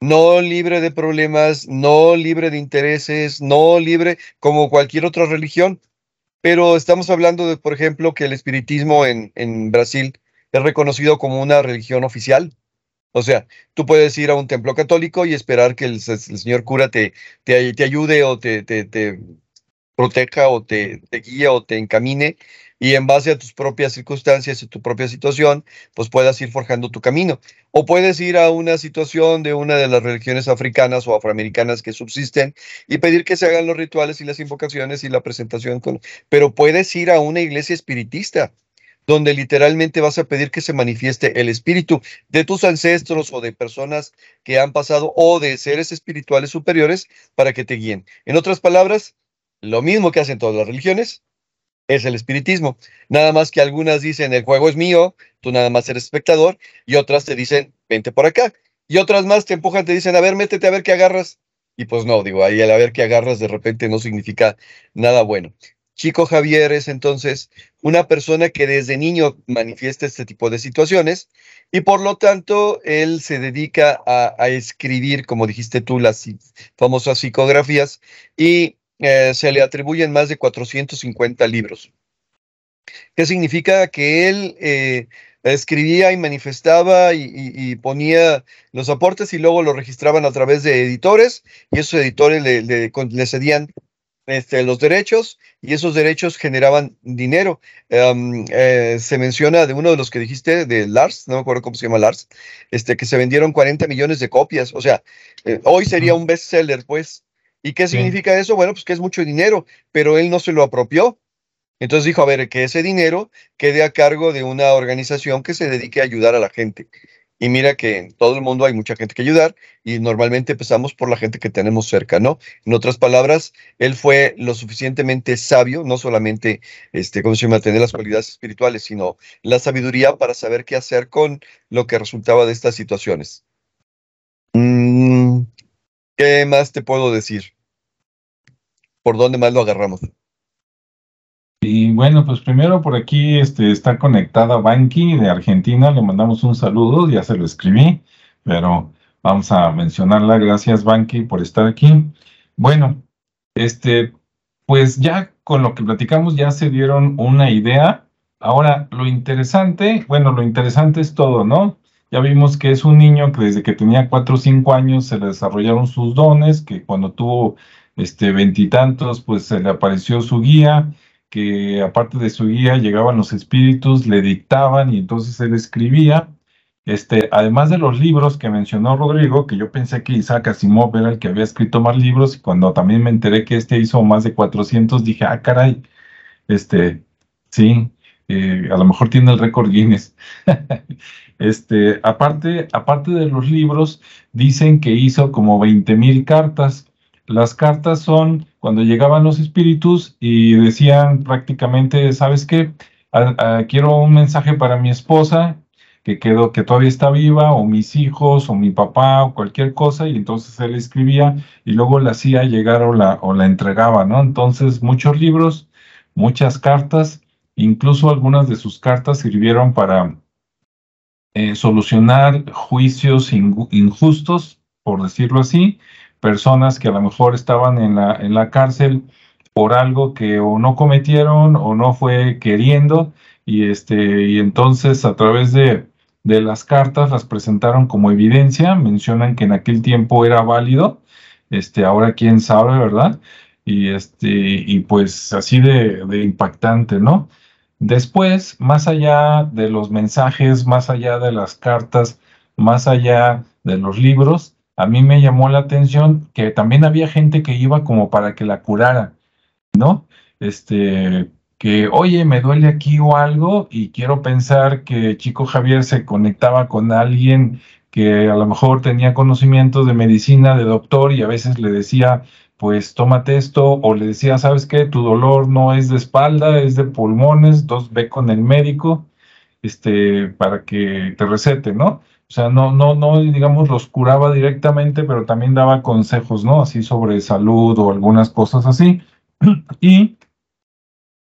no libre de problemas, no libre de intereses, no libre como cualquier otra religión. Pero estamos hablando de, por ejemplo, que el espiritismo en, Brasil es reconocido como una religión oficial. O sea, tú puedes ir a un templo católico y esperar que el, señor cura te, te, ayude o te, te proteja o te, guíe o te encamine y en base a tus propias circunstancias y tu propia situación, pues puedas ir forjando tu camino. O puedes ir a una situación de una de las religiones africanas o afroamericanas que subsisten y pedir que se hagan los rituales y las invocaciones y la presentación con... Pero puedes ir a una iglesia espiritista donde literalmente vas a pedir que se manifieste el espíritu de tus ancestros o de personas que han pasado o de seres espirituales superiores para que te guíen. En otras palabras, lo mismo que hacen todas las religiones, es el espiritismo. Nada más que algunas dicen, el juego es mío, tú nada más eres espectador, y otras te dicen, vente por acá. Y otras más te empujan, te dicen, a ver, métete a ver qué agarras. Y pues no, digo, ahí a ver qué agarras de repente no significa nada bueno. Chico Javier es entonces una persona que desde niño manifiesta este tipo de situaciones y por lo tanto él se dedica a, escribir, como dijiste tú, las famosas psicografías y eh, se le atribuyen más de 450 libros. ¿Qué significa? Que él eh, escribía y manifestaba y, ponía los aportes y luego lo registraban a través de editores y esos editores le, cedían este, los derechos y esos derechos generaban dinero. Em, eh, se menciona de uno de los que dijiste, de Lars, no me acuerdo cómo se llama Lars, este, que se vendieron 40 millones de copias. O sea, hoy sería un bestseller, pues. ¿Y qué significa eso? Bueno, pues que es mucho dinero, pero él no se lo apropió. Entonces dijo, a ver, que ese dinero quede a cargo de una organización que se dedique a ayudar a la gente. Y mira que en todo el mundo hay mucha gente que ayudar y normalmente empezamos por la gente que tenemos cerca, ¿no? En otras palabras, él fue lo suficientemente sabio, no solamente, este, ¿cómo se llama?, tener las cualidades espirituales, sino la sabiduría para saber qué hacer con lo que resultaba de estas situaciones. Mm, ¿Qué más te puedo decir? por dónde más lo agarramos. Y bueno, pues primero por aquí este, está conectada Banqui de Argentina, le mandamos un saludo, ya se lo escribí, pero vamos a mencionarla. Gracias, Banqui, por estar aquí. Bueno, este, pues ya con lo que platicamos ya se dieron una idea. Ahora, lo interesante, bueno, lo interesante es todo, ¿no? Ya vimos que es un niño que desde que tenía cuatro o cinco años se le desarrollaron sus dones, que cuando tuvo este veintitantos, pues se le apareció su guía, que aparte de su guía llegaban los espíritus, le dictaban y entonces él escribía. Este, además de los libros que mencionó Rodrigo, que yo pensé que Isaac Asimov era el que había escrito más libros, y cuando también me enteré que este hizo más de 400, dije, ah, caray, este, sí, eh, a lo mejor tiene el récord Guinness. este, aparte, aparte de los libros, dicen que hizo como 20 mil cartas. Las cartas son cuando llegaban los espíritus y decían prácticamente, ¿sabes qué? quiero un mensaje para mi esposa que quedó, que todavía está viva, o mis hijos, o mi papá, o cualquier cosa, y entonces él escribía y luego la hacía llegar o la, o la entregaba, ¿no? Entonces, muchos libros, muchas cartas, incluso algunas de sus cartas sirvieron para eh, solucionar juicios injustos, por decirlo así, personas que a lo mejor estaban en la, en la cárcel por algo que o no cometieron o no fue queriendo y este y entonces a través de, de las cartas las presentaron como evidencia mencionan que en aquel tiempo era válido este ahora quién sabe verdad y este y pues así de, de impactante no después más allá de los mensajes más allá de las cartas más allá de los libros a mí me llamó la atención que también había gente que iba como para que la curara, ¿no? Este, que, oye, me duele aquí o algo y quiero pensar que Chico Javier se conectaba con alguien que a lo mejor tenía conocimiento de medicina, de doctor y a veces le decía, pues tómate esto o le decía, ¿sabes qué? Tu dolor no es de espalda, es de pulmones, dos ve con el médico, este, para que te recete, ¿no? O sea, no, no, no, digamos, los curaba directamente, pero también daba consejos, ¿no? Así sobre salud o algunas cosas así. Y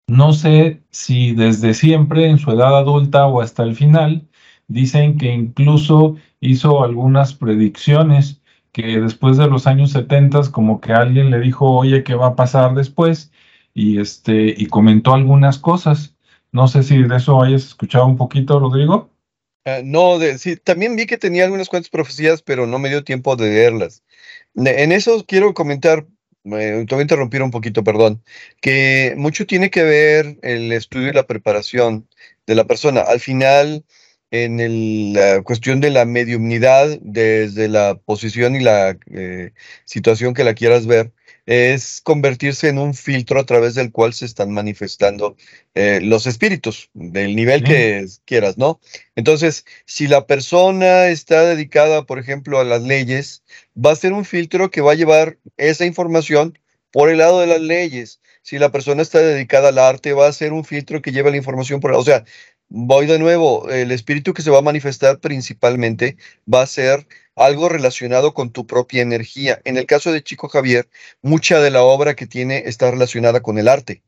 no sé si desde siempre, en su edad adulta o hasta el final, dicen que incluso hizo algunas predicciones que después de los años 70 como que alguien le dijo, oye, ¿qué va a pasar después? Y, este, y comentó algunas cosas. No sé si de eso hayas escuchado un poquito, Rodrigo. Ah, no, de, sí, también vi que tenía algunas cuantas profecías, pero no me dio tiempo de leerlas. En eso quiero comentar, te voy a interrumpir un poquito, perdón, que mucho tiene que ver el estudio y la preparación de la persona. Al final, en la cuestión de la mediumnidad, desde la posición y la eh, situación que la quieras ver, es convertirse en un filtro a través del cual se están manifestando eh, los espíritus, del nivel que quieras, ¿no? Entonces, si la persona está dedicada, por ejemplo, a las leyes, va a ser un filtro que va a llevar esa información por el lado de las leyes. Si la persona está dedicada al arte, va a ser un filtro que lleva la información por el lado. O sea, voy de nuevo, el espíritu que se va a manifestar principalmente va a ser algo relacionado con tu propia energía. En el caso de Chico Javier, mucha de la obra que tiene está relacionada con el arte.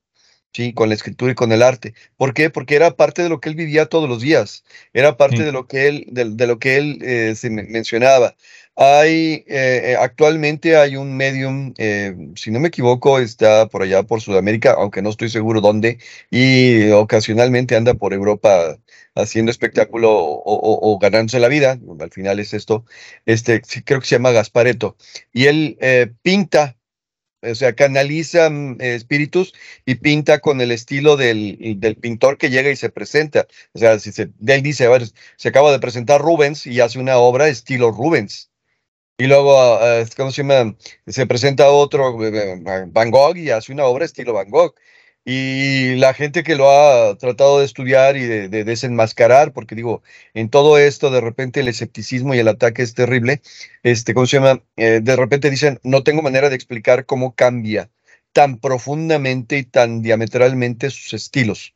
Sí, con la escritura y con el arte. ¿Por qué? Porque era parte de lo que él vivía todos los días. Era parte de lo que él, de, lo que él eh, se mencionaba. Hay, eh, eh, actualmente hay un medium, si no me equivoco, está por allá por Sudamérica, aunque no estoy seguro dónde, y ocasionalmente anda por Europa haciendo espectáculo o, ganándose la vida, al final es esto, este, creo que se llama Gaspareto, y él eh, pinta, o sea, canaliza mm, espíritus y pinta con el estilo del, pintor que llega y se presenta. O sea, si se, él dice, a se acaba de presentar Rubens y hace una obra estilo Rubens. Y luego, ah, ¿cómo se llama? Se presenta otro, eh, eh, Van Gogh, y hace una obra estilo Van Gogh. Y la gente que lo ha tratado de estudiar y de, desenmascarar, porque digo, en todo esto de repente el escepticismo y el ataque es terrible, este, ¿cómo se llama? Eh, de repente dicen, no tengo manera de explicar cómo cambia tan profundamente y tan diametralmente sus estilos.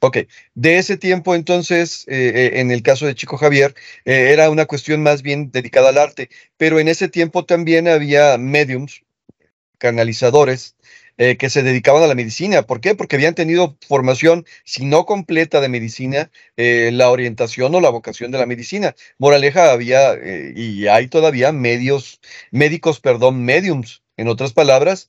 Ok, de ese tiempo entonces, eh, eh, en el caso de Chico Javier, era una cuestión más bien dedicada al arte, pero en ese tiempo también había mediums, canalizadores, eh, que se dedicaban a la medicina. ¿Por qué? Porque habían tenido formación, si no completa de medicina, eh, la orientación o la vocación de la medicina. Moraleja había eh, y hay todavía medios, médicos, perdón, mediums. En otras palabras,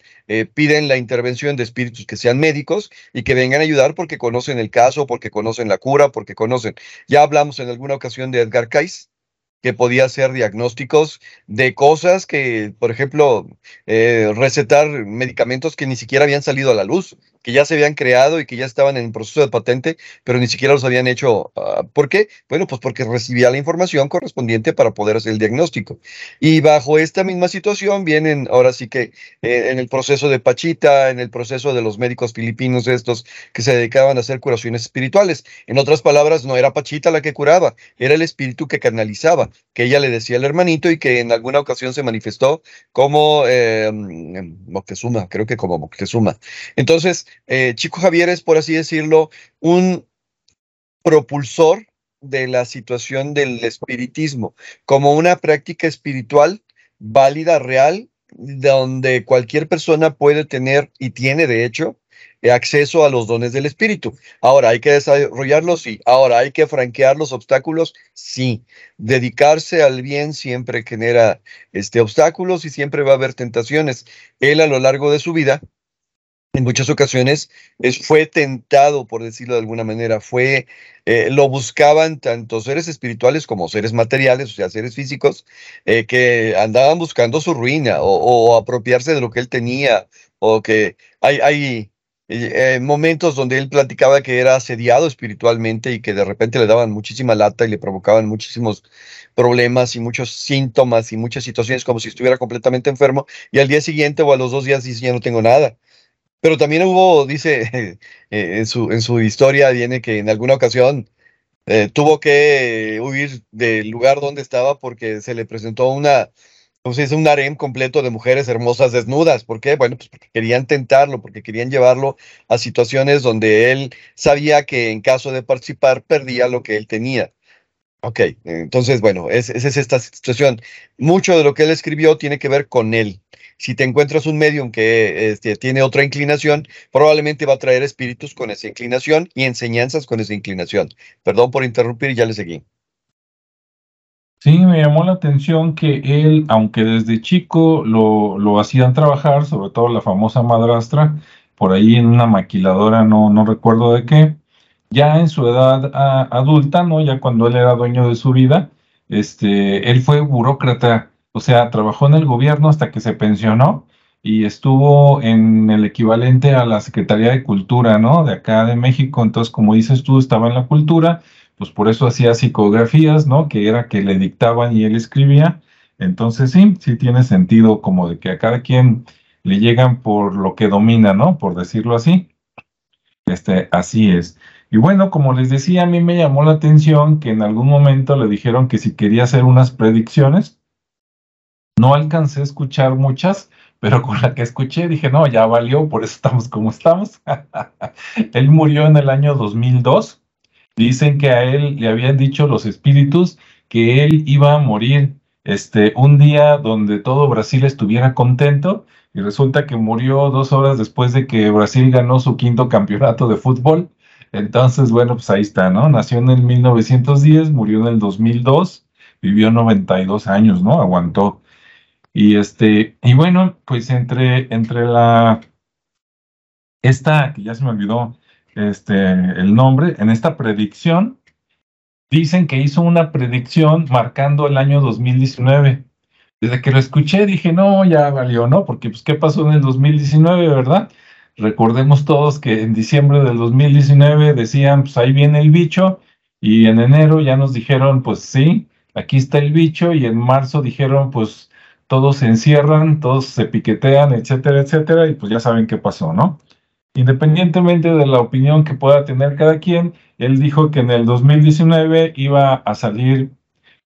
piden la intervención de espíritus que sean médicos y que vengan a ayudar porque conocen el caso, porque conocen la cura, porque conocen. Ya hablamos en alguna ocasión de Edgar Cayce, que podía hacer diagnósticos de cosas que, por ejemplo, eh, recetar medicamentos que ni siquiera habían salido a la luz que ya se habían creado y que ya estaban en proceso de patente, pero ni siquiera los habían hecho. Ah, ¿Por qué? Bueno, pues porque recibía la información correspondiente para poder hacer el diagnóstico. Y bajo esta misma situación vienen, ahora sí que eh, en el proceso de Pachita, en el proceso de los médicos filipinos estos que se dedicaban a hacer curaciones espirituales. En otras palabras, no era Pachita la que curaba, era el espíritu que canalizaba, que ella le decía al hermanito y que en alguna ocasión se manifestó como eh, Moctezuma, creo que como Moctezuma. Entonces, eh, Chico Javier es, por así decirlo, un propulsor de la situación del espiritismo como una práctica espiritual válida, real, donde cualquier persona puede tener y tiene de hecho acceso a los dones del espíritu. Ahora, hay que desarrollarlos, sí. Ahora, hay que franquear los obstáculos, sí. Dedicarse al bien siempre genera este, obstáculos y siempre va a haber tentaciones. Él a lo largo de su vida en muchas ocasiones es, fue tentado, por decirlo de alguna manera, fue, eh, lo buscaban tanto seres espirituales como seres materiales, o sea, seres físicos, eh, que andaban buscando su ruina o, apropiarse de lo que él tenía, o que hay, hay eh, momentos donde él platicaba que era asediado espiritualmente y que de repente le daban muchísima lata y le provocaban muchísimos problemas y muchos síntomas y muchas situaciones como si estuviera completamente enfermo, y al día siguiente o a los dos días dice, ya no tengo nada pero también hubo, dice, eh, en, su, en su historia viene que en alguna ocasión eh, tuvo que huir del lugar donde estaba porque se le presentó una. Un harem completo de mujeres hermosas desnudas. ¿Por qué? Bueno, pues porque querían tentarlo, porque querían llevarlo a situaciones donde él sabía que en caso de participar perdía lo que él tenía. Ok, entonces, bueno, esa es esta situación. Mucho de lo que él escribió tiene que ver con él si te encuentras un medium que este, tiene otra inclinación, probablemente va a traer espíritus con esa inclinación y enseñanzas con esa inclinación. Perdón por interrumpir, ya le seguí. Sí, me llamó la atención que él, aunque desde chico lo, lo hacían trabajar, sobre todo la famosa madrastra, por ahí en una maquiladora, no, no recuerdo de qué, ya en su edad adulta, ¿no? Ya cuando él era dueño de su vida, este, él fue burócrata o sea, trabajó en el gobierno hasta que se pensionó y estuvo en el equivalente a la Secretaría de Cultura, ¿no? De acá de México. Entonces, como dices tú, estaba en la cultura, pues por eso hacía psicografías, ¿no? Que era que le dictaban y él escribía. Entonces, sí, sí tiene sentido como de que a cada quien le llegan por lo que domina, ¿no? Por decirlo así. Este, así es. Y bueno, como les decía, a mí me llamó la atención que en algún momento le dijeron que si quería hacer unas predicciones, no alcancé a escuchar muchas, pero con la que escuché dije, no, ya valió, por eso estamos como estamos. él murió en el año 2002. Dicen que a él le habían dicho los espíritus que él iba a morir este, un día donde todo Brasil estuviera contento y resulta que murió dos horas después de que Brasil ganó su quinto campeonato de fútbol. Entonces, bueno, pues ahí está, ¿no? Nació en el 1910, murió en el 2002, vivió 92 años, ¿no? Aguantó. Y este, y bueno, pues entre, entre la, esta, que ya se me olvidó este, el nombre, en esta predicción, dicen que hizo una predicción marcando el año 2019. Desde que lo escuché dije, no, ya valió, ¿no? Porque pues, ¿qué pasó en el 2019, verdad? Recordemos todos que en diciembre del 2019 decían, pues ahí viene el bicho, y en enero ya nos dijeron, pues sí, aquí está el bicho, y en marzo dijeron, pues todos se encierran, todos se piquetean, etcétera, etcétera, y pues ya saben qué pasó, ¿no? Independientemente de la opinión que pueda tener cada quien, él dijo que en el 2019 iba a salir,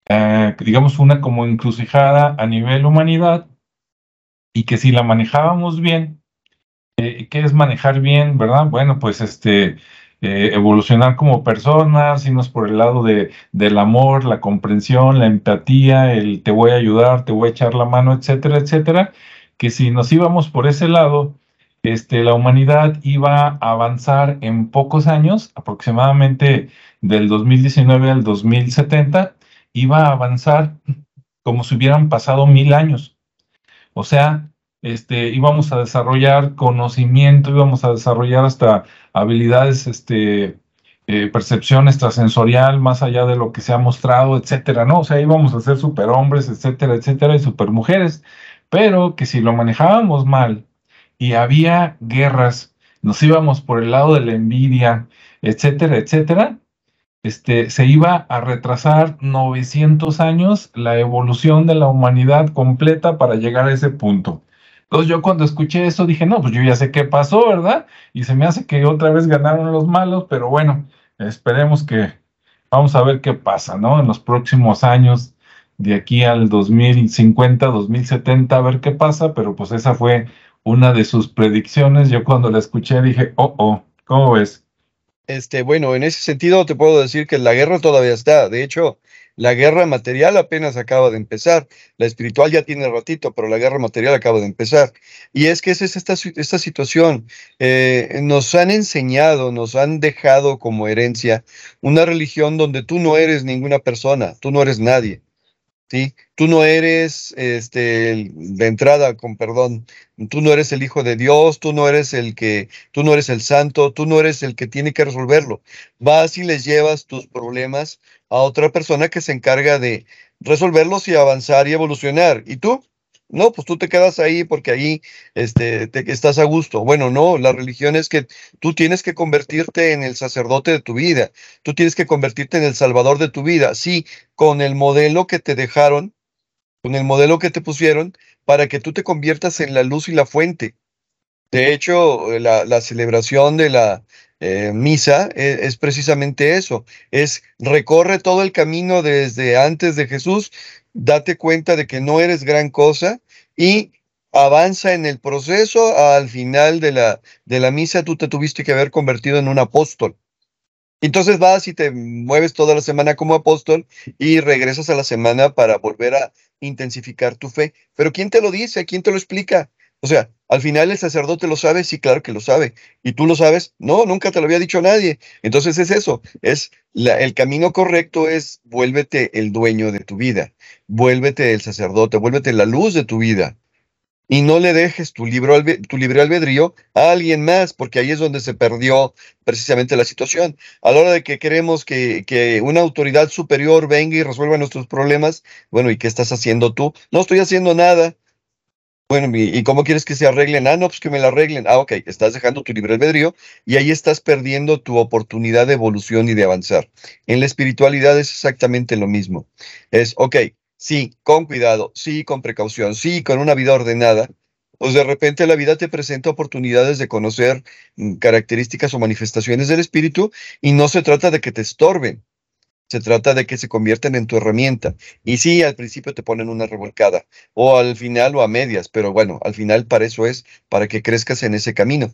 eh, digamos, una como encrucijada a nivel humanidad y que si la manejábamos bien, eh, ¿qué es manejar bien, verdad? Bueno, pues este, eh, evolucionar como personas, irnos por el lado de, del amor, la comprensión, la empatía, el te voy a ayudar, te voy a echar la mano, etcétera, etcétera, que si nos íbamos por ese lado, este, la humanidad iba a avanzar en pocos años, aproximadamente del 2019 al 2070, iba a avanzar como si hubieran pasado mil años. O sea, este, íbamos a desarrollar conocimiento, íbamos a desarrollar hasta habilidades, este, eh, percepción extrasensorial más allá de lo que se ha mostrado, etcétera, ¿no? O sea, íbamos a ser superhombres, etcétera, etcétera, y supermujeres, pero que si lo manejábamos mal y había guerras, nos íbamos por el lado de la envidia, etcétera, etcétera, este, se iba a retrasar 900 años la evolución de la humanidad completa para llegar a ese punto. Entonces yo cuando escuché eso dije, no, pues yo ya sé qué pasó, ¿verdad? Y se me hace que otra vez ganaron los malos, pero bueno, esperemos que vamos a ver qué pasa, ¿no? En los próximos años, de aquí al 2050, 2070, a ver qué pasa, pero pues esa fue una de sus predicciones. Yo cuando la escuché dije, oh, oh, ¿cómo ves? Este, bueno, en ese sentido te puedo decir que la guerra todavía está. De hecho, la guerra material apenas acaba de empezar. La espiritual ya tiene ratito, pero la guerra material acaba de empezar. Y es que esa es esta, esta situación. Eh, nos han enseñado, nos han dejado como herencia una religión donde tú no eres ninguna persona, tú no eres nadie. ¿sí? Tú no eres, este, de entrada, con perdón, tú no eres el Hijo de Dios, tú no eres el que, tú no eres el santo, tú no eres el que tiene que resolverlo. Vas y les llevas tus problemas a otra persona que se encarga de resolverlos y avanzar y evolucionar. ¿Y tú? No, pues tú te quedas ahí porque ahí este, te, estás a gusto. Bueno, no, la religión es que tú tienes que convertirte en el sacerdote de tu vida, tú tienes que convertirte en el salvador de tu vida, sí, con el modelo que te dejaron, con el modelo que te pusieron, para que tú te conviertas en la luz y la fuente. De hecho, la, celebración de la eh, misa es, es, precisamente eso, es recorre todo el camino desde antes de Jesús date cuenta de que no eres gran cosa y avanza en el proceso. Al final de la, de la misa tú te tuviste que haber convertido en un apóstol. Entonces vas y te mueves toda la semana como apóstol y regresas a la semana para volver a intensificar tu fe. Pero ¿quién te lo dice? ¿Quién te lo explica? O sea, al final el sacerdote lo sabe, sí, claro que lo sabe. ¿Y tú lo sabes? No, nunca te lo había dicho nadie. Entonces es eso, es el camino correcto es vuélvete el dueño de tu vida, vuélvete el sacerdote, vuélvete la luz de tu vida. Y no le dejes tu, libro, tu libre albedrío a alguien más, porque ahí es donde se perdió precisamente la situación. A la hora de que queremos que, que una autoridad superior venga y resuelva nuestros problemas, bueno, ¿y qué estás haciendo tú? No estoy haciendo nada bueno, ¿y cómo quieres que se arreglen? Ah, no, pues que me la arreglen. Ah, ok, estás dejando tu libre albedrío y ahí estás perdiendo tu oportunidad de evolución y de avanzar. En la espiritualidad es exactamente lo mismo. Es, ok, sí, con cuidado, sí, con precaución, sí, con una vida ordenada, pues de repente la vida te presenta oportunidades de conocer mm, características o manifestaciones del espíritu y no se trata de que te estorben, se trata de que se convierten en tu herramienta. Y sí, al principio te ponen una revolcada, o al final o a medias, pero bueno, al final para eso es, para que crezcas en ese camino.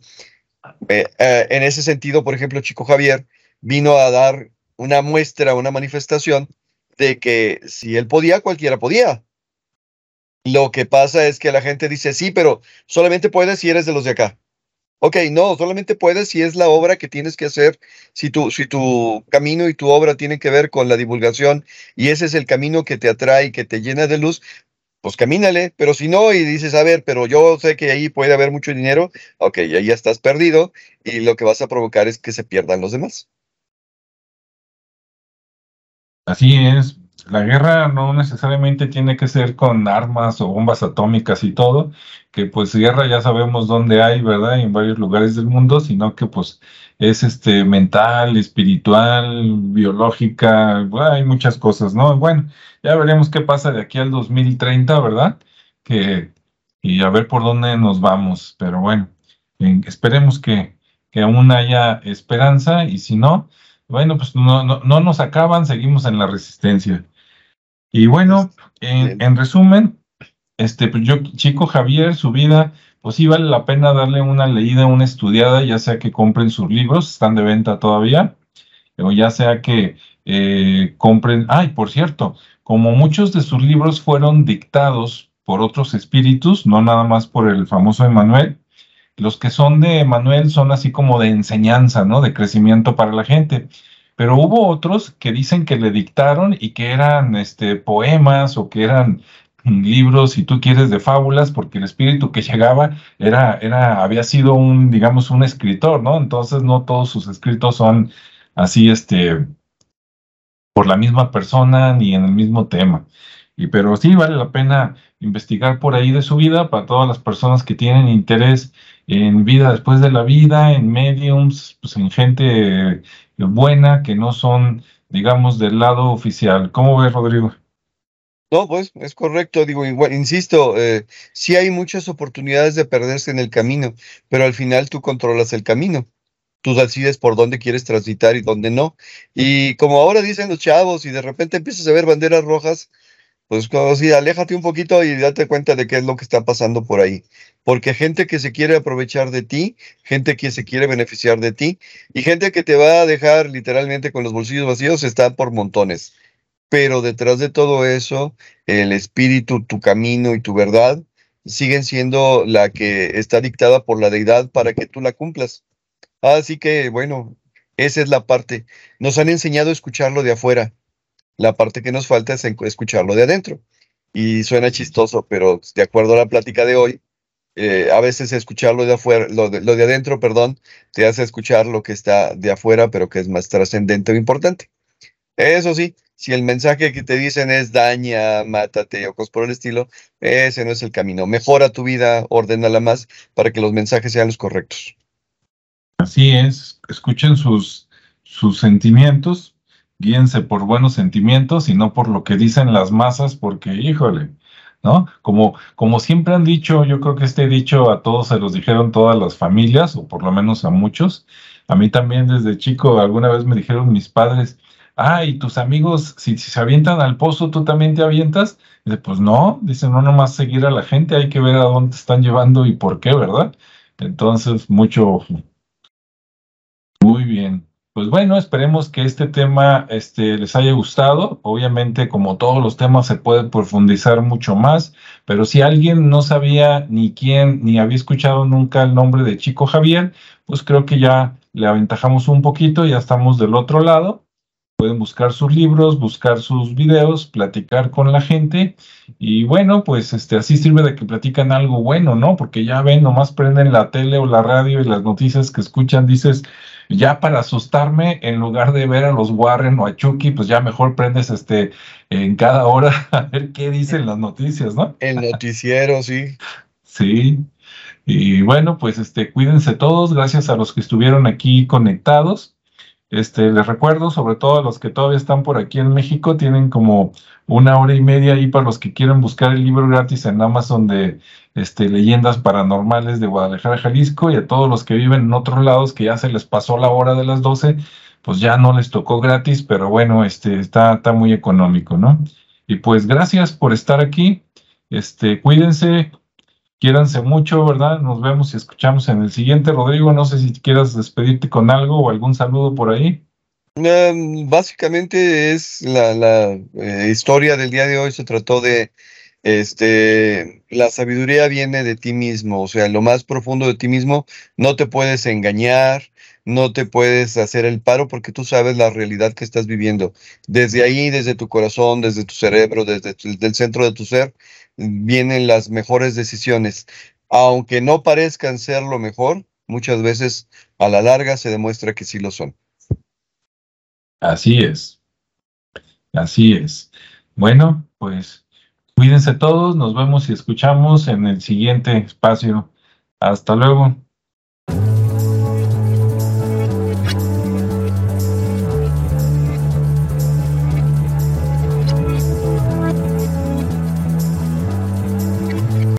Eh, eh, en ese sentido, por ejemplo, Chico Javier vino a dar una muestra, una manifestación de que si él podía, cualquiera podía. Lo que pasa es que la gente dice, sí, pero solamente puedes si eres de los de acá. Ok, no, solamente puedes si es la obra que tienes que hacer, si tu, si tu camino y tu obra tienen que ver con la divulgación y ese es el camino que te atrae, que te llena de luz, pues camínale, pero si no y dices, a ver, pero yo sé que ahí puede haber mucho dinero, ok, ahí ya estás perdido y lo que vas a provocar es que se pierdan los demás. Así es, la guerra no necesariamente tiene que ser con armas o bombas atómicas y todo, que pues guerra ya sabemos dónde hay, ¿verdad? En varios lugares del mundo, sino que pues es este mental, espiritual, biológica, hay muchas cosas, ¿no? Bueno, ya veremos qué pasa de aquí al 2030, ¿verdad? Que, y a ver por dónde nos vamos, pero bueno, esperemos que, que aún haya esperanza y si no, bueno, pues no, no, no nos acaban, seguimos en la resistencia. Y bueno, en, resumen, este, pues yo, chico Javier, su vida, pues sí vale la pena darle una leída, una estudiada, ya sea que compren sus libros, están de venta todavía, o ya sea que eh, compren, ay, por cierto, como muchos de sus libros fueron dictados por otros espíritus, no nada más por el famoso Emanuel, los que son de Manuel son así como de enseñanza, ¿no? De crecimiento para la gente. Pero hubo otros que dicen que le dictaron y que eran este, poemas o que eran libros, si tú quieres, de fábulas, porque el espíritu que llegaba era, era, había sido un, digamos, un escritor, ¿no? Entonces no todos sus escritos son así, este, por la misma persona ni en el mismo tema. Y pero sí vale la pena investigar por ahí de su vida para todas las personas que tienen interés en vida después de la vida, en mediums, pues en gente buena que no son, digamos, del lado oficial. ¿Cómo ves, Rodrigo? No, pues es correcto, digo, insisto, eh, sí hay muchas oportunidades de perderse en el camino, pero al final tú controlas el camino. Tú decides por dónde quieres transitar y dónde no. Y como ahora dicen los chavos, y de repente empiezas a ver banderas rojas, pues como aléjate un poquito y date cuenta de qué es lo que está pasando por ahí. Porque gente que se quiere aprovechar de ti, gente que se quiere beneficiar de ti, y gente que te va a dejar literalmente con los bolsillos vacíos, está por montones pero detrás de todo eso, el espíritu, tu camino y tu verdad siguen siendo la que está dictada por la deidad para que tú la cumplas. Así que, bueno, esa es la parte. Nos han enseñado a escucharlo de afuera. La parte que nos falta es escucharlo de adentro. Y suena chistoso, pero de acuerdo a la plática de hoy, eh, a veces escucharlo de afuera, lo de, lo de adentro, perdón, te hace escuchar lo que está de afuera, pero que es más trascendente o importante. Eso sí, si el mensaje que te dicen es daña, mátate o cosas por el estilo, ese no es el camino. Mejora tu vida, ordénala más para que los mensajes sean los correctos. Así es, escuchen sus, sus sentimientos, guíense por buenos sentimientos y no por lo que dicen las masas, porque híjole, ¿no? Como, como siempre han dicho, yo creo que este dicho a todos se los dijeron todas las familias, o por lo menos a muchos. A mí también desde chico alguna vez me dijeron mis padres, ah, y tus amigos, si, se avientan al pozo, ¿tú también te avientas? Dice, pues no, dice, no nomás seguir a la gente, hay que ver a dónde te están llevando y por qué, ¿verdad? Entonces, mucho, muy bien. Pues bueno, esperemos que este tema este, les haya gustado. Obviamente, como todos los temas, se puede profundizar mucho más, pero si alguien no sabía ni quién, ni había escuchado nunca el nombre de Chico Javier, pues creo que ya le aventajamos un poquito, ya estamos del otro lado pueden buscar sus libros, buscar sus videos, platicar con la gente y bueno, pues este así sirve de que platican algo bueno, ¿no? Porque ya ven, nomás prenden la tele o la radio y las noticias que escuchan, dices, ya para asustarme, en lugar de ver a los Warren o a Chucky, pues ya mejor prendes este en cada hora a ver qué dicen las noticias, ¿no? El noticiero, sí. Sí. Y bueno, pues este, cuídense todos, gracias a los que estuvieron aquí conectados. Este, les recuerdo, sobre todo a los que todavía están por aquí en México, tienen como una hora y media ahí para los que quieren buscar el libro gratis en Amazon de este, Leyendas Paranormales de Guadalajara, Jalisco, y a todos los que viven en otros lados que ya se les pasó la hora de las 12, pues ya no les tocó gratis, pero bueno, este, está, está muy económico, ¿no? Y pues gracias por estar aquí. Este, cuídense, Quiéranse mucho, ¿verdad? Nos vemos y escuchamos en el siguiente. Rodrigo, no sé si quieras despedirte con algo o algún saludo por ahí. Em, básicamente es la, eh, historia del día de hoy se trató de este la sabiduría viene de ti mismo, o sea, lo más profundo de ti mismo, no te puedes engañar, no te puedes hacer el paro porque tú sabes la realidad que estás viviendo. Desde ahí, desde tu corazón, desde tu cerebro, desde el centro de tu ser, vienen las mejores decisiones. Aunque no parezcan ser lo mejor, muchas veces a la larga se demuestra que sí lo son. Así es. Así es. Bueno, pues cuídense todos, nos vemos y escuchamos en el siguiente espacio. Hasta luego.